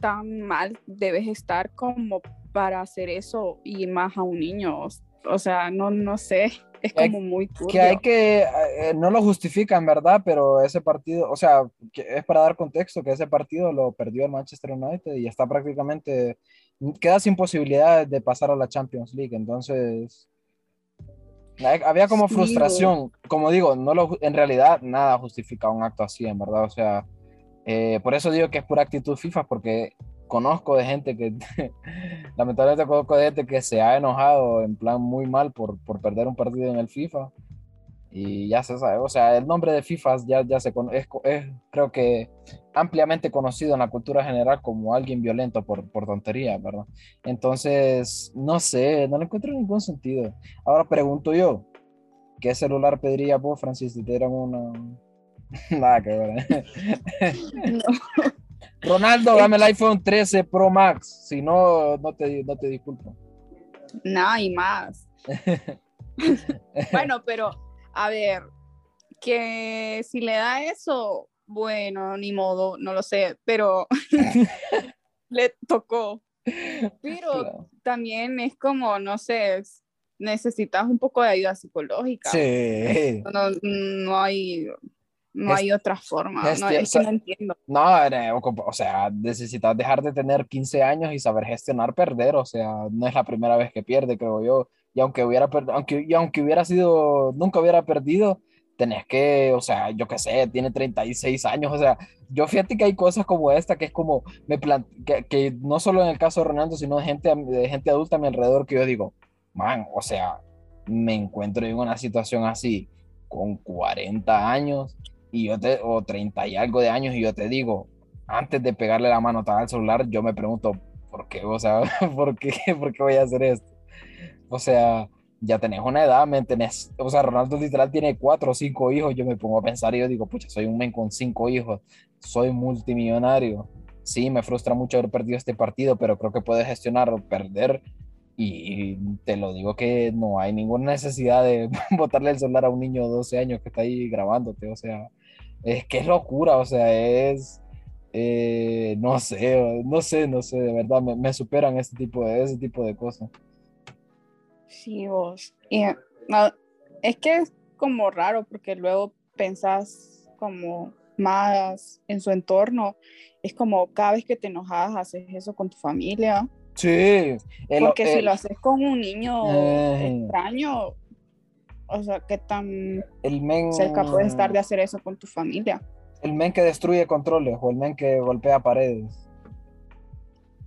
tan mal debes estar como para hacer eso y más a un niño? O sea, no, no sé, es como muy turbio. que hay que, eh, no lo justifican, ¿verdad? Pero ese partido, o sea, que es para dar contexto que ese partido lo perdió el Manchester United y está prácticamente, queda sin posibilidades de pasar a la Champions League, entonces había como Sí, frustración, como digo, no lo, en realidad nada justifica un acto así, en verdad, o sea, eh, por eso digo que es pura actitud FIFA, porque conozco de gente que, lamentablemente conozco de gente que se ha enojado en plan muy mal por, por perder un partido en el FIFA. Y ya se sabe, o sea, el nombre de FIFA ya, ya se cono- es, es, creo que ampliamente conocido en la cultura general como alguien violento por, por tontería, ¿verdad? Entonces, no sé, no le encuentro ningún sentido. Ahora pregunto yo, ¿qué celular pediría vos, Francis, si te dieran una... Nada que ver. ¿eh? Ronaldo, dame el iPhone 13 Pro Max, si no, no te, no te disculpo. Nada y más. bueno, pero a ver, que si le da eso, bueno, ni modo, no lo sé, pero le tocó. Pero Claro. también es como, no sé, es- necesitas un poco de ayuda psicológica. Sí. No, no hay, no hay otra forma. no, es que no entiendo. No, o sea, necesitas dejar de tener 15 años y saber gestionar perder, o sea, no es la primera vez que pierde, creo yo. Y aunque hubiera, aunque, y aunque hubiera sido, nunca hubiera perdido, tenés que, o sea, yo qué sé, tiene 36 años, o sea, yo fíjate que hay cosas como esta que es como, me que, que no solo en el caso de Ronaldo, sino de gente, de gente adulta a mi alrededor que yo digo, man, o sea, me encuentro en una situación así con 40 años y yo te, o 30 y algo de años y yo te digo, antes de pegarle la mano al celular, yo me pregunto, ¿por qué? O sea, ¿por qué, ¿por qué voy a hacer esto? O sea, ya tenés una edad, ¿me tenés? O sea, Ronaldo literal tiene cuatro o cinco hijos, yo me pongo a pensar y yo digo, pucha, soy un men con cinco hijos, soy multimillonario. Sí, me frustra mucho haber perdido este partido, pero creo que puedes gestionar o perder. Y te lo digo que no hay ninguna necesidad de botarle el celular a un niño de 12 años que está ahí grabándote. O sea, es que es locura, o sea, es... Eh, no sé, no sé, no sé, de verdad, me, me superan ese tipo de, ese tipo de cosas. Sí, vos. Y, no, es que es como raro porque luego pensás como más en su entorno. Es como cada vez que te enojas haces eso con tu familia. Sí. el- Porque si el- lo haces con un niño Eh. extraño, o sea, ¿qué tan el men, cerca puedes estar de hacer eso con tu familia? el men que destruye controles o el men que golpea paredes.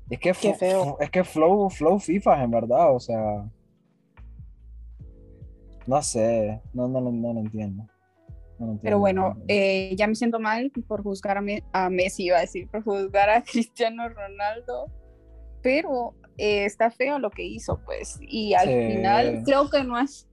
Es que, Qué feo. es que flow, flow FIFA en verdad, o sea. No sé, no, no, lo- no lo entiendo. No lo entiendo, Pero bueno, no. eh, ya me siento mal por juzgar a, Me- a Messi, iba a decir, por juzgar a Cristiano Ronaldo, pero eh, está feo lo que hizo, pues, y al Sí. final creo que no es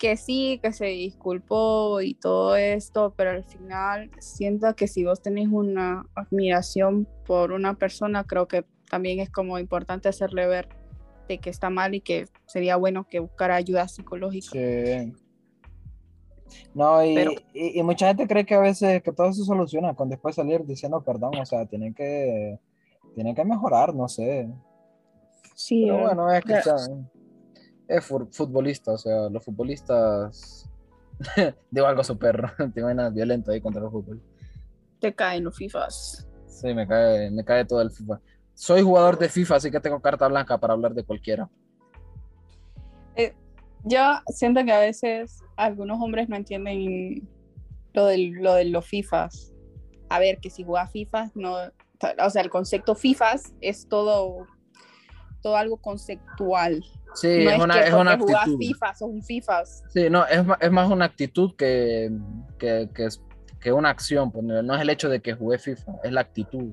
que sí, que se disculpó y todo esto, pero al final siento que si vos tenés una admiración por una persona, creo que también es como importante hacerle ver de que está mal y que sería bueno que buscara ayuda psicológica. Sí. No, y, Pero- y- y mucha gente cree que a veces que todo se soluciona con después salir diciendo perdón, o sea, tienen que, tienen que mejorar, no sé. Sí, Pero eh, bueno, es que ya- ya- es fu- futbolista, o sea, los futbolistas. Digo algo súper, te imaginas, violento ahí contra los fútbol. te caen los FIFAs. Sí, me cae, me cae todo el FIFA. Soy jugador de FIFA, así que tengo carta blanca para hablar de cualquiera. Yo siento que a veces algunos hombres no entienden lo, del, lo de los FIFAs. A ver, que si juegas FIFAs, no. O sea, el concepto FIFAs es todo, todo algo conceptual. Sí, no es, es, una, que es una actitud. FIFA, sos un FIFAs. Sí, no, es, es más una actitud que, que, que, es- que una acción. pues, No es el hecho de que jugué FIFA, es la actitud.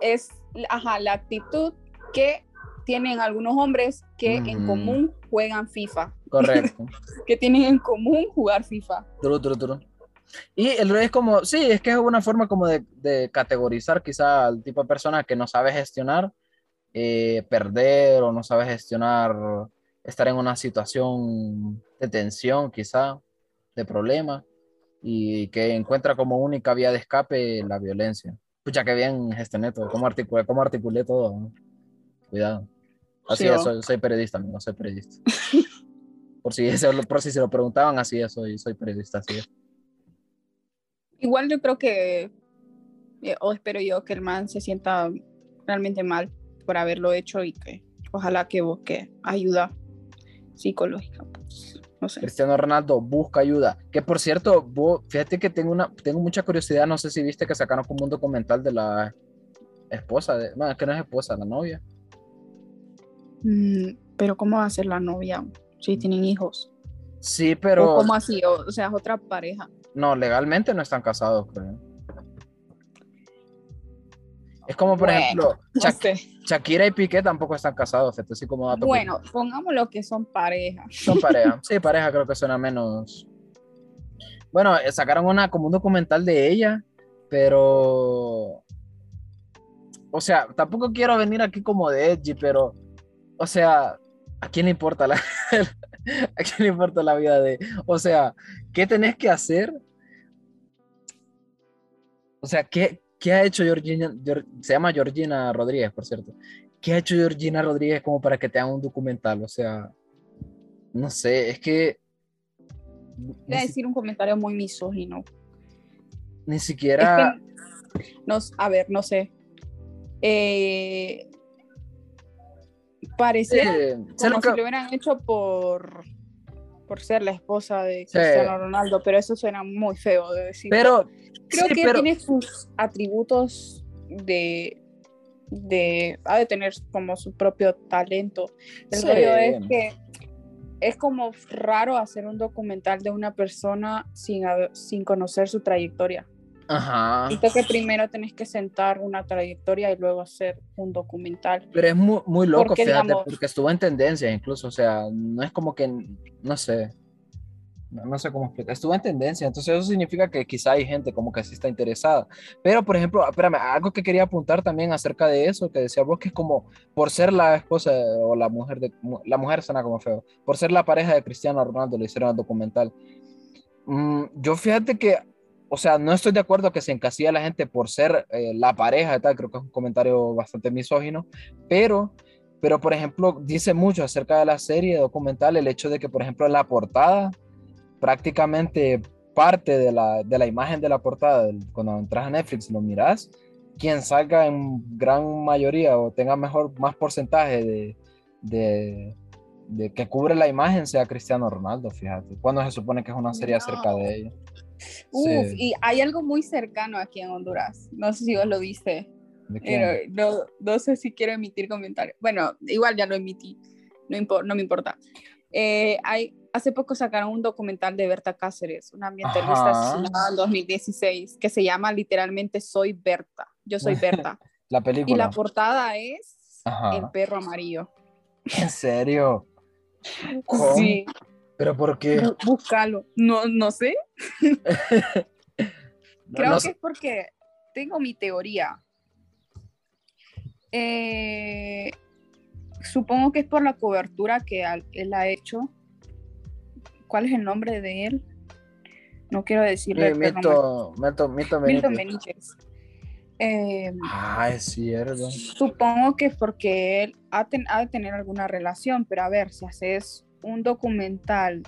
Es, ajá, la actitud que tienen algunos hombres que en Ujú. común juegan FIFA, Correcto. que tienen en común jugar FIFA. Y el es como, sí, es que es una forma como de, de categorizar quizá al tipo de persona que no sabe gestionar eh, perder o no sabe gestionar estar en una situación de tensión quizá, de problema, y que encuentra como única vía de escape la violencia. Pucha, que bien gestioné todo, cómo articulé, cómo articulé todo. ¿no? Cuidado. Así Sí, es, soy, soy periodista, amigo, soy periodista. por, si por si se lo preguntaban, así es, soy, soy periodista, así es. Igual yo creo que, eh, o espero yo, que el man se sienta realmente mal por haberlo hecho y que ojalá que busque ayuda psicológica. pues, no sé. Cristiano Ronaldo busca ayuda. Que por cierto, vos- fíjate que tengo, una, tengo mucha curiosidad, no sé si viste que sacaron como un documental de la esposa, de, bueno, es que no es esposa, la novia. Mm, pero ¿cómo va a ser la novia si tienen hijos? Sí, ¿O pero cómo así? O, o sea, es otra pareja. no, legalmente no están casados, creo. Es como, por Bueno, ejemplo, No Shak- sé. Shakira y Piqué tampoco están casados, fíjate, así como dato Bueno, pongámoslo que son pareja. Son pareja. Sí, pareja creo que suena menos. Bueno, eh, sacaron una como un documental de ella, pero. O sea, tampoco quiero venir aquí como de edgy, pero. O sea, ¿a quién le importa la. ¿A quién le importa la vida de.? O sea, ¿qué tenés que hacer? O sea, ¿qué, qué ha hecho Georgina? Geor- se llama Georgina Rodríguez, por cierto. ¿Qué ha hecho Georgina Rodríguez como para que te hagan un documental? O sea, no sé, es que Voy a decir un comentario muy misógino. ni Es siquiera. que, no, a ver, no sé. Eh, pareciera eh, como si lo hubieran hecho por por ser la esposa de Sí. Cristiano Ronaldo, pero eso suena muy feo de decir. Pero, creo sí, que pero- tiene sus atributos de de ha de tener como su propio talento. El Sí. es que es como raro hacer un documental de una persona sin, sin conocer su trayectoria. Ajá. Siento que primero tenés que sentar una trayectoria y luego hacer un documental. Pero es muy, muy loco, Porque, fíjate, digamos- porque estuvo en tendencia incluso, o sea, no es como que, no sé, no, sé cómo explicar, estuvo en tendencia, entonces eso significa que quizá hay gente como que sí está interesada. Pero, por ejemplo, espérame, algo que quería apuntar también acerca de eso, que decía vos, que es como por ser la esposa o la mujer de, la mujer suena como feo, por ser la pareja de Cristiano Ronaldo, le hicieron el documental. Mm, yo fíjate que, o sea, no estoy de acuerdo que se encasilla la gente por ser eh, la pareja y tal, creo que es un comentario bastante misógino, pero, pero por ejemplo, dice mucho acerca de la serie documental el hecho de que, por ejemplo, la portada, prácticamente parte de la, de la imagen de la portada, del- cuando entras a Netflix lo miras, quien salga en gran mayoría o tenga mejor, más porcentaje de, de, de que cubre la imagen sea Cristiano Ronaldo, fíjate, cuando se supone que es una serie No. acerca de ella. Uf, Sí. y hay algo muy cercano aquí en Honduras. No sé si vos lo viste. Pero no, no sé si quiero emitir comentarios. Bueno, igual ya lo emití, no, impo- no me importa. Eh, hay, hace poco sacaron un documental de Berta Cáceres, una ambientalista en 2016, que se llama literalmente Soy Berta. Yo soy Berta. La y película. la portada es Ajá. el perro amarillo. ¿En serio? ¿Cómo? Sí, ¿Pero por qué? bú- búscalo. No, no sé, creo No que es porque tengo mi teoría. Eh, supongo que es por la cobertura que él ha hecho. ¿Cuál es el nombre de él? No quiero decirle. Eh, Mito amarillo. Milton Benítez. Benítez. Eh, Ah, es cierto. supongo que porque él ha, ten- ha de tener alguna relación, pero a ver, si haces un documental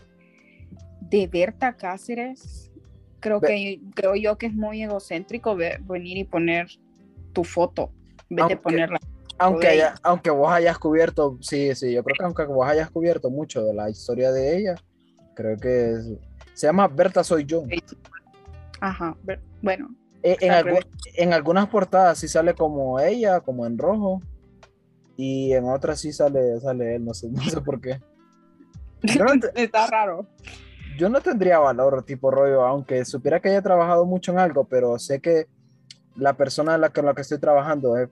de Berta Cáceres, creo, que, creo yo que es muy egocéntrico ve- venir y poner tu foto en vez Aunque- de ponerla. Aunque, haya- aunque vos hayas cubierto, sí, sí, yo creo que aunque vos hayas cubierto mucho de la historia de ella, creo que es- se llama Berta Soy Yo. Ajá, bueno, Eh, En, algunas portadas sí sale como ella, como en rojo, y en otras sí sale, sale él, no sé, no sé por qué. No, está raro. yo no tendría valor tipo rollo, aunque supiera que haya trabajado mucho en algo, pero sé que la persona en la que, en la que estoy trabajando es,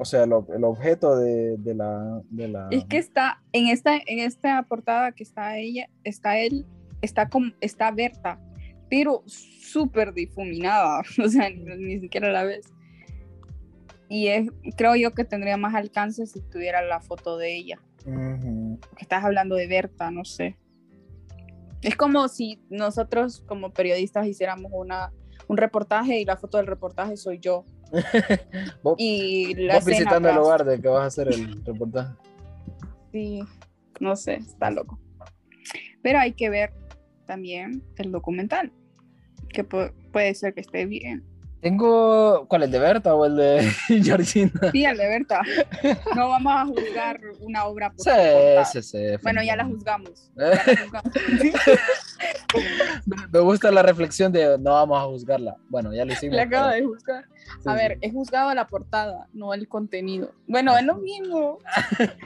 o sea, lo- el objeto de, de la, de la... Es que está en esta, en esta portada que está ella, está él, está como, está Berta, pero súper difuminada, o sea, ni, ni siquiera la ves. Y es, creo yo que tendría más alcance si tuviera la foto de ella. Ujú. Que estás hablando de Berta, no sé. Es como si nosotros como periodistas hiciéramos una, un reportaje y la foto del reportaje soy yo. Vos, Y la vos visitando el lugar de que vas a hacer el reportaje. Sí, no sé, está loco. Pero hay que ver también el documental, que pu- puede ser que esté bien. Tengo, ¿cuál, el de Berta o el de Georgina? Sí, el de Berta. No vamos a juzgar una obra por Sí, sí, sí. Bueno, ya la juzgamos. ya la juzgamos. Me- Me gusta la reflexión de no vamos a juzgarla. Bueno, ya lo hicimos. La acabo pero- de juzgar. A ver, he juzgado la portada, no el contenido. Bueno, es lo mismo.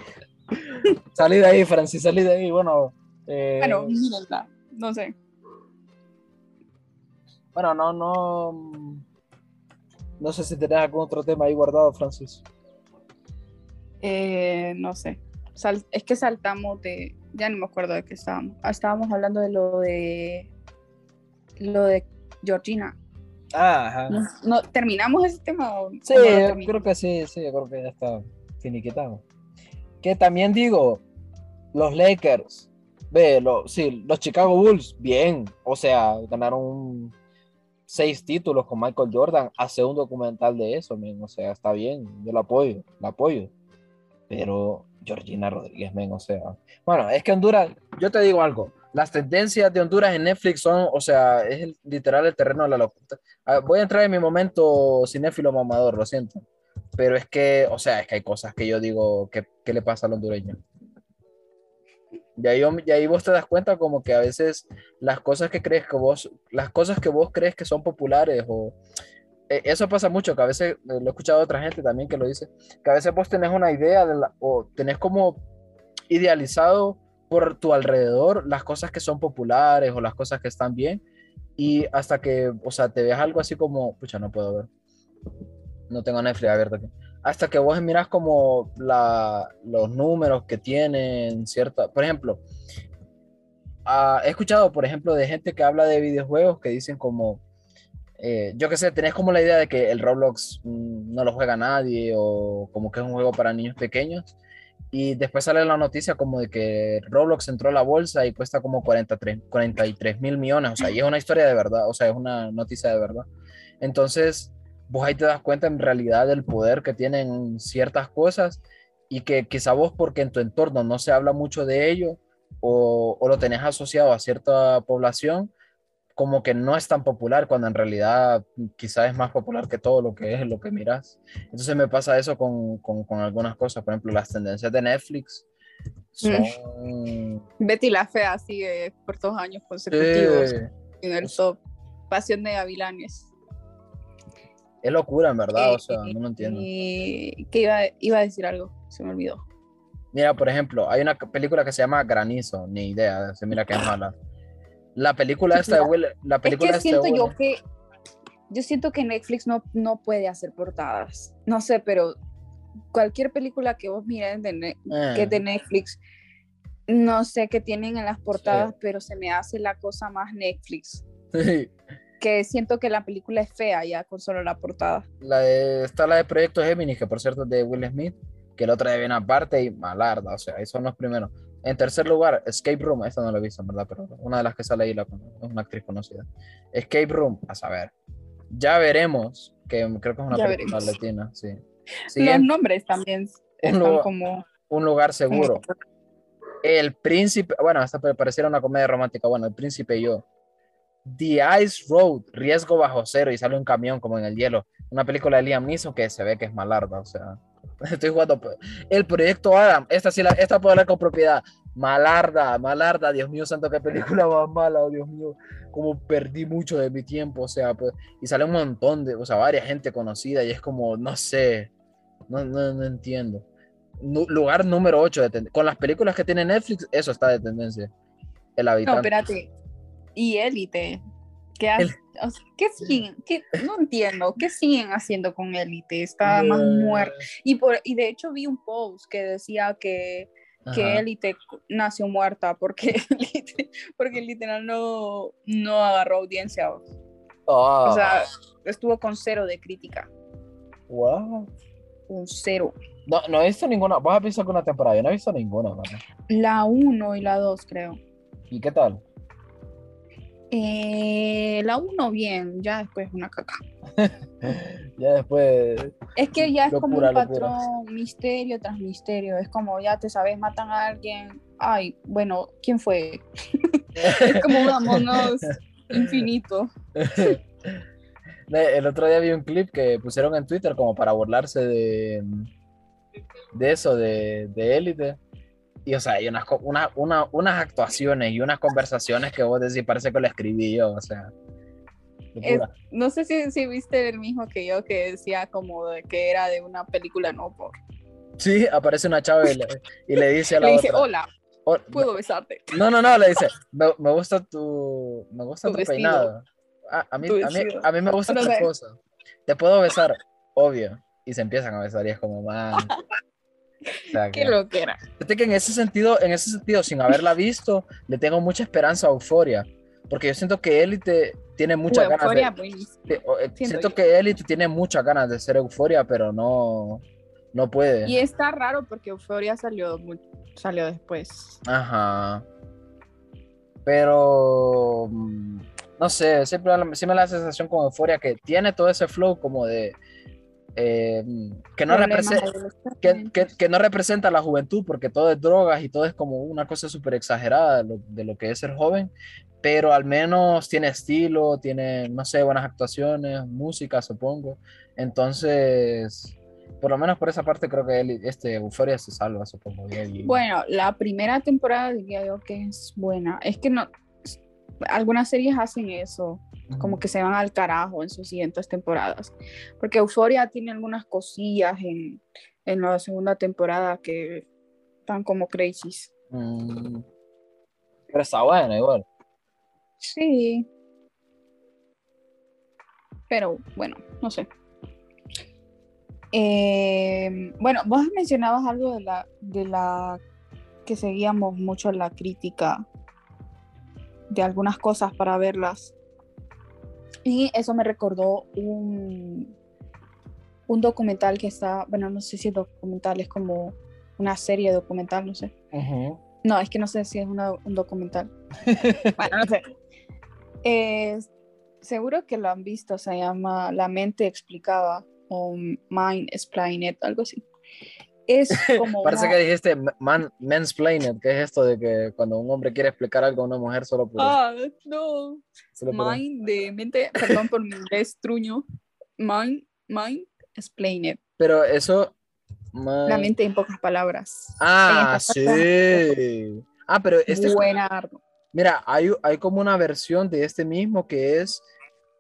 Salí de ahí, Francis, salí de ahí. Bueno, eh, Bueno, mírenla. No sé. bueno, no, no. No sé si tenés algún otro tema ahí guardado, Francis. Eh, no sé. Sal- es que saltamos de. Ya no me acuerdo de qué estábamos. Ah, estábamos hablando de lo de. Lo de Georgina. Ah, ajá. No, no- ¿Terminamos ese tema? o- Sí, no yo creo que sí, sí, yo creo que ya está finiquitado. Que también digo, los Lakers, ve, lo, sí, los Chicago Bulls, bien, o sea, ganaron un- seis títulos con Michael Jordan, hace un documental de eso, men, o sea, está bien, yo lo apoyo, lo apoyo. Pero Georgina Rodríguez, men, o sea, bueno, es que Honduras, yo te digo algo, las tendencias de Honduras en Netflix son, o sea, es literal el terreno de la locura. Ah, Voy a entrar en mi momento cinéfilo mamador, lo siento. Pero es que, o sea, es que hay cosas que yo digo, ¿qué, qué le pasa al hondureño? Y ahí, y ahí vos te das cuenta como que a veces las cosas que crees que vos, las cosas que vos crees que son populares o e, eso pasa mucho, que a veces, eh, lo he escuchado de otra gente también que lo dice, que a veces vos tenés una idea de la, o tenés como idealizado por tu alrededor las cosas que son populares o las cosas que están bien y hasta que, o sea, te ves algo así como, pucha, no puedo ver, no tengo Netflix abierto aquí, hasta que vos miras como la, los números que tienen cierta, por ejemplo, uh, he escuchado, por ejemplo, de gente que habla de videojuegos que dicen como, eh, yo qué sé, tenés como la idea de que el Roblox mm, no lo juega nadie o como que es un juego para niños pequeños. Y después sale la noticia como de que Roblox entró a la bolsa y cuesta como 43, 43 mil millones, o sea, y es una historia de verdad, o sea, es una noticia de verdad. Entonces, vos ahí te das cuenta en realidad del poder que tienen ciertas cosas y que quizá vos porque en tu entorno no se habla mucho de ello o, o lo tenés asociado a cierta población, como que no es tan popular cuando en realidad quizás es más popular que todo lo que es lo que miras. Entonces me pasa eso con, con, con algunas cosas, por ejemplo, las tendencias de Netflix. Son... Mm. Betty la Fea sigue por dos años consecutivos Sí. en el top. Pasión de Gavilanes. Es locura, en verdad, Eh, o sea, no lo entiendo. Y que iba, iba a decir algo, se me olvidó. Mira, por ejemplo, hay una película que se llama Granizo, ni idea, se mira que es mala. La película esta de Will, la Es película que esta de siento Will- yo que yo siento que Netflix no, no puede hacer portadas. No sé, pero cualquier película que vos miren de Eh, que es de Netflix, no sé qué tienen en las portadas, pero se me hace la cosa más Netflix. sí. Que siento que la película es fea ya con solo la portada. La de- está la de Proyecto Géminis, que por cierto es de Will Smith, que el otro de viene aparte y malarda, o sea, ahí son los primeros. En tercer lugar, Escape Room, esta no la he visto, en verdad, pero una de las que sale ahí la, es una actriz conocida. Escape Room, a saber. Ya veremos, que creo que es una Ya película veremos. latina, sí. Los Siguiente, nombres también están lugar- como un lugar seguro. El príncipe, bueno, hasta pa- pareciera una comedia romántica, bueno, el príncipe y yo. The Ice Road, riesgo bajo cero y sale un camión como en el hielo. Una película de Liam Neeson que se ve que es malarda, o sea. Estoy jugando. El proyecto Adam, esta sí la, esta puedo hablar con propiedad. Malarda, malarda, Dios mío, santo, qué película más mala, oh, Dios mío, como perdí mucho de mi tiempo, o sea, pues, y sale un montón de, o sea, varias gente conocida y es como, no sé, no, no, no entiendo. Lugar número 8 de con las películas que tiene Netflix, eso está de tendencia. El No, habitante. espérate. Y Élite. ¿Qué, ha- El- o sea, ¿qué siguen? ¿Qué- no entiendo. ¿Qué siguen haciendo con Élite? Está más muerto. Y, por, y de hecho vi un post que decía que, que Ajá. Élite nació muerta porque, porque literal no, no agarró audiencia. Ah, O sea, estuvo con cero de crítica. wow. Un cero. No, no he visto ninguna. ¿Vos has visto alguna temporada? Yo no he visto ninguna. La 1 y la 2, creo. ¿Y qué tal? Eh, la 1 bien, ya después una caca. Ya después. Es que ya es como un locura. patrón, misterio tras misterio. Es como ya te sabes, matan a alguien. Ay, bueno, ¿quién fue? Es como un Us infinito. De- El otro día vi un clip que pusieron en Twitter como para burlarse de, de eso, de, de élite. Y o sea, hay unas, una- una- unas actuaciones y unas conversaciones que vos decís, parece que lo escribí yo, o sea. locura. No sé si, si viste el mismo que yo que decía como de que era de una película no por. Sí, aparece una chava y le, y le dice a la Le dije, otra. hola, "Oh, puedo besarte. No, no, no, le dice, me, me gusta tu, me gusta Tu tu, peinado. Ah, a, mí, Tu a, mí, a mí me gusta No otra sé. cosa. Te puedo besar, obvio. Y se empiezan a besar y es como, man. O sea, Qué que, lo que era. fíjate que en ese sentido, en ese sentido, sin haberla visto, le tengo mucha esperanza a Euforia. Porque yo siento que Élite tiene muchas ganas Euforia, de, buenísimo. de- o, eh, siento yo. que Élite tiene muchas ganas de ser Euforia, pero no, no puede. Y está raro porque Euforia salió, salió después. Ajá. Pero mm, no sé, siempre sí me da la sensación con Euforia que tiene todo ese flow como de eh, que no representa que, adolescentes. que- que no representa la juventud porque todo es drogas y todo es como una cosa súper exagerada de lo, de lo que es ser joven, pero al menos tiene estilo, tiene, no sé, buenas actuaciones, música, supongo. Entonces, por lo menos por esa parte creo que él, este Euforia se salva, supongo. y- Bueno, la primera temporada diría yo que es buena. Es que no, algunas series hacen eso, como que se van al carajo en sus siguientes temporadas. Porque Euphoria tiene algunas cosillas en, en la segunda temporada que están como crazies. Mm. Pero está buena igual. Sí. Pero bueno, no sé. Eh, bueno, vos mencionabas algo de la, de la que seguíamos mucho la crítica de algunas cosas para verlas. Y eso me recordó un, un documental que está, bueno, no sé si es documental, es como una serie documental, no sé. No, es que no sé si es una- un documental. bueno, no sé. Eh, seguro que lo han visto, se llama La mente explicada o Mind Explained, algo así. Es como Parece una- que dijiste man, mansplained, que es esto de que cuando un hombre quiere explicar algo a una mujer solo por... Ah, no. Mind de mente, perdón por mi inglés truño. Mind, mind Explained. Pero eso... man- La mente en pocas palabras. Ah, estas palabras, sí. Ah, pero este es- Buena. Mira, hay, hay como una versión de este mismo que es...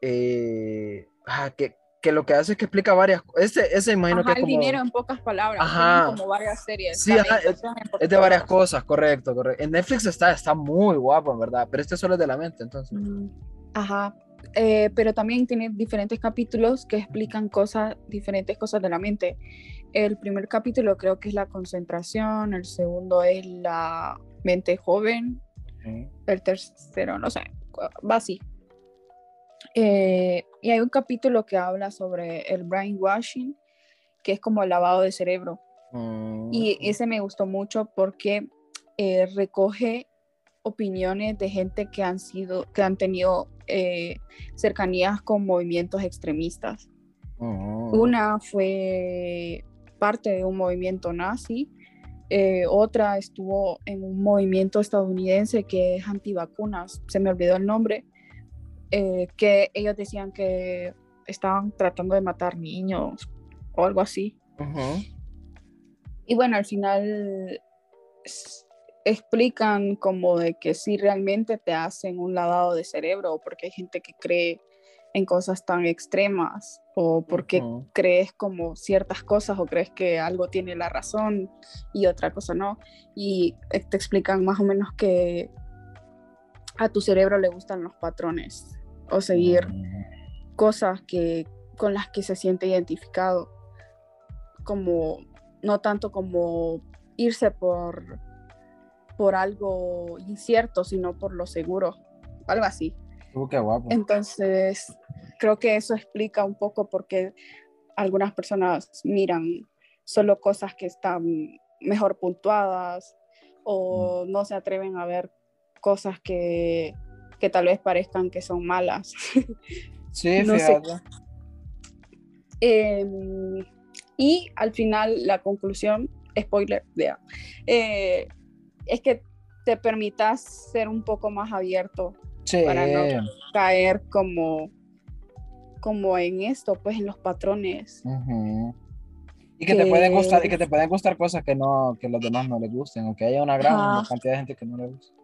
eh, ah, que, que lo que hace es que explica varias cosas. Ese, ese imagino Ajá, que es el como... dinero en pocas palabras. Ajá. Como varias series. Sí, ajá, Es de varias cosas, correcto, correcto. En Netflix está, está muy guapo, en verdad, pero este solo es de la mente, entonces. Mm, Ajá. Eh, pero también tiene diferentes capítulos que explican cosas, diferentes cosas de la mente. El primer capítulo creo que es la concentración, el segundo es la mente joven, el tercero, no sé, va así. Eh, y hay un capítulo que habla sobre el brainwashing, que es como el lavado de cerebro. Mm, Y ese me gustó mucho porque eh, recoge opiniones de gente que han sido, que han tenido eh, cercanías con movimientos extremistas. mm, Una fue parte de un movimiento nazi, eh, otra estuvo en un movimiento estadounidense que es antivacunas, se me olvidó el nombre, eh, que ellos decían que estaban tratando de matar niños o algo así. Y bueno, al final explican como de que si realmente te hacen un lavado de cerebro, porque hay gente que cree en cosas tan extremas, o porque crees como ciertas cosas, o crees que algo tiene la razón y otra cosa no. Y eh, te explican más o menos que a tu cerebro le gustan los patrones, o seguir Mm, cosas que con las que se siente identificado como no tanto como irse por por algo incierto sino por lo seguro algo así Uh, qué guapo. entonces creo que eso explica un poco por qué algunas personas miran solo cosas que están mejor puntuadas o no se atreven a ver cosas que, que tal vez parezcan que son malas Sí, no sé. Eh, y al final la conclusión, spoiler, ya, eh, es que te permitas ser un poco más abierto, Sí. para no- caer como, como en esto, pues en los patrones. Ujú. Y que te pueden que- gustar, y que te pueden gustar cosas que no, que los demás no les gusten, o que haya una gran Ajá. cantidad de gente que no le guste.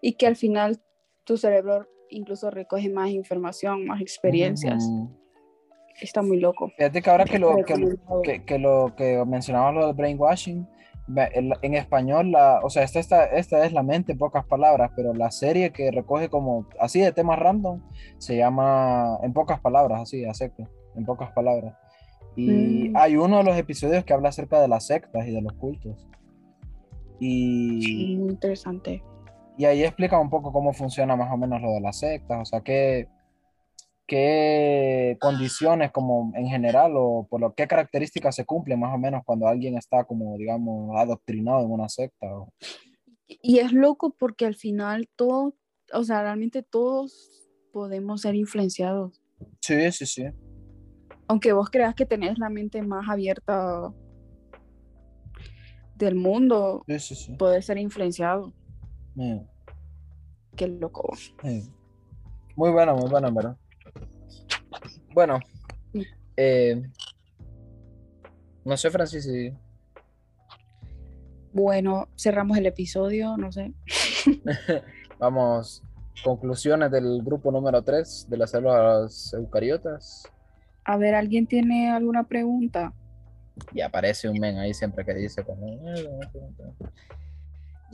Y que al final tu cerebro incluso recoge más información, más experiencias. Está muy loco. Fíjate que ahora que lo, que, que, que lo que mencionabas lo del brainwashing, en, español, la, o sea, esta, esta, esta es la mente en pocas palabras, pero la serie que recoge como así de temas random se llama En pocas palabras, así, a seco, en pocas palabras. Y Mm. hay uno de los episodios que habla acerca de las sectas y de los cultos. Y, Muy interesante. Y ahí explica un poco cómo funciona más o menos lo de las sectas, o sea, qué, qué condiciones como en general o por lo qué características se cumplen más o menos cuando alguien está como, digamos, adoctrinado en una secta. o- Y es loco porque al final todo, o sea, realmente todos podemos ser influenciados. Sí, sí, sí. Aunque vos creas que tenés la mente más abierta del mundo, Sí, sí, sí. podés ser influenciado. Mm, Qué loco. sí. Muy bueno, muy bueno, en verdad. Bueno, eh, No sé, Francis, si Bueno, cerramos el episodio, no sé. vamos, conclusiones del grupo número 3 de las células eucariotas. A ver, ¿alguien tiene alguna pregunta? Y aparece un men ahí siempre que dice como...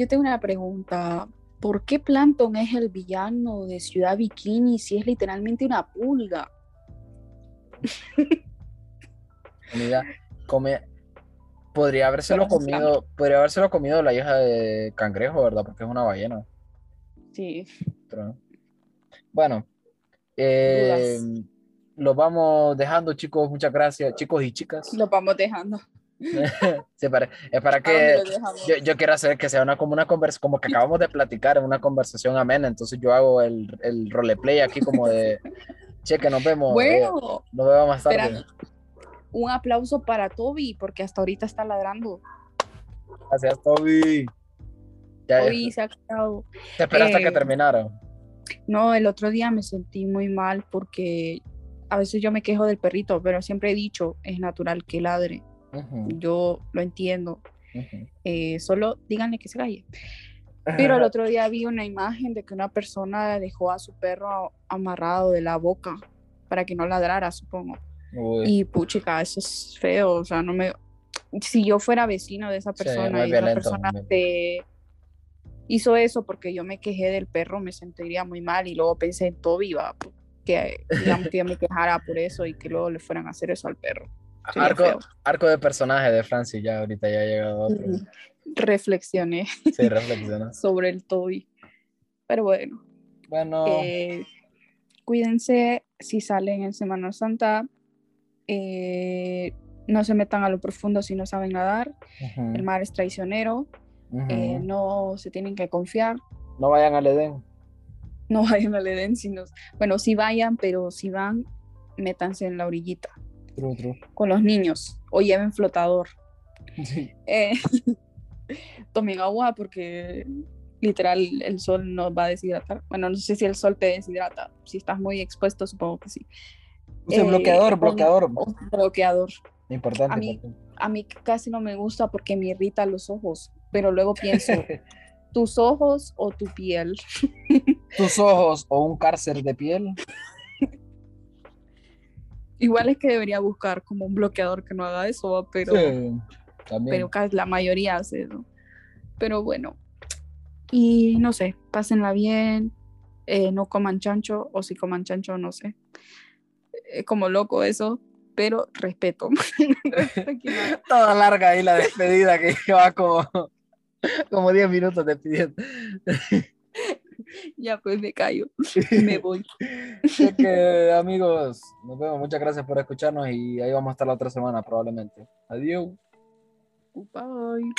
Yo tengo una pregunta. ¿Por qué Planton es el villano de Ciudad Bikini si es literalmente una pulga? Comida, come, podría habérselo Pero comido, podría habérselo comido la hija de cangrejo, ¿verdad? Porque es una ballena. Sí. Pero- Bueno, eh, lo vamos dejando, chicos. Muchas gracias, chicos y chicas. Lo vamos dejando. Sí, para- es para ¿A dónde que yo, yo quiero hacer que sea una como una conversación, como que acabamos de platicar en una conversación amena. Entonces yo hago el, el roleplay aquí como de, che, que nos vemos, eh, Bueno, nos vemos más tarde. espérame. Un aplauso para Toby, porque hasta ahorita está ladrando. Gracias, Toby. Ya, Toby se ha quedado. te esperaste a que eh, terminara. No, el otro día me sentí muy mal porque a veces yo me quejo del perrito, pero siempre he dicho, es natural que ladre. Yo lo entiendo. eh, solo díganle que se calle. Pero el otro día vi una imagen de que una persona dejó a su perro amarrado de la boca para que no ladrara, supongo. Uy, Y puchica, eso es feo, o sea, no me... Si yo fuera vecino de esa persona y esa persona muy- te hizo eso porque yo me quejé del perro, me sentiría muy mal y luego pensé en Toby, va, que digamos que yo me quejara por eso y que luego le fueran a hacer eso al perro. Arco, arco de personaje de Francis, ya ahorita ya ha llegado otro. Ujú. Reflexioné Sí, sobre el Toby. Pero bueno, Bueno, eh, cuídense si salen en Semana Santa. eh, no se metan a lo profundo si no saben nadar. El mar es traicionero. eh, no se tienen que confiar. no vayan al Edén. No vayan al Edén. Si no- bueno, sí vayan, pero si van, métanse en la orillita True, true. con los niños o lleven flotador. Sí. Eh, tomen agua porque literal el sol nos va a deshidratar. Bueno, no sé si el sol te deshidrata. Si estás muy expuesto, supongo que sí. Use Eh, bloqueador, bloqueador. Bloqueador. Importante. a mí- importante. A mí casi no me gusta porque me irrita los ojos, pero luego pienso, ¿tus ojos o tu piel? Tus ojos o un cárcel de piel. Igual es que debería buscar como un bloqueador que no haga eso, pero, Sí, pero casi la mayoría hace eso. Pero bueno, y no sé, pásenla bien, eh, no coman chancho, o si coman chancho, no sé. Es como loco eso, pero respeto. Toda larga ahí la despedida que lleva como, como 10 minutos despidiendo. ya pues me callo, me voy. Así que, amigos, nos vemos. Muchas gracias por escucharnos y ahí vamos a estar la otra semana probablemente. Adiós. Bye.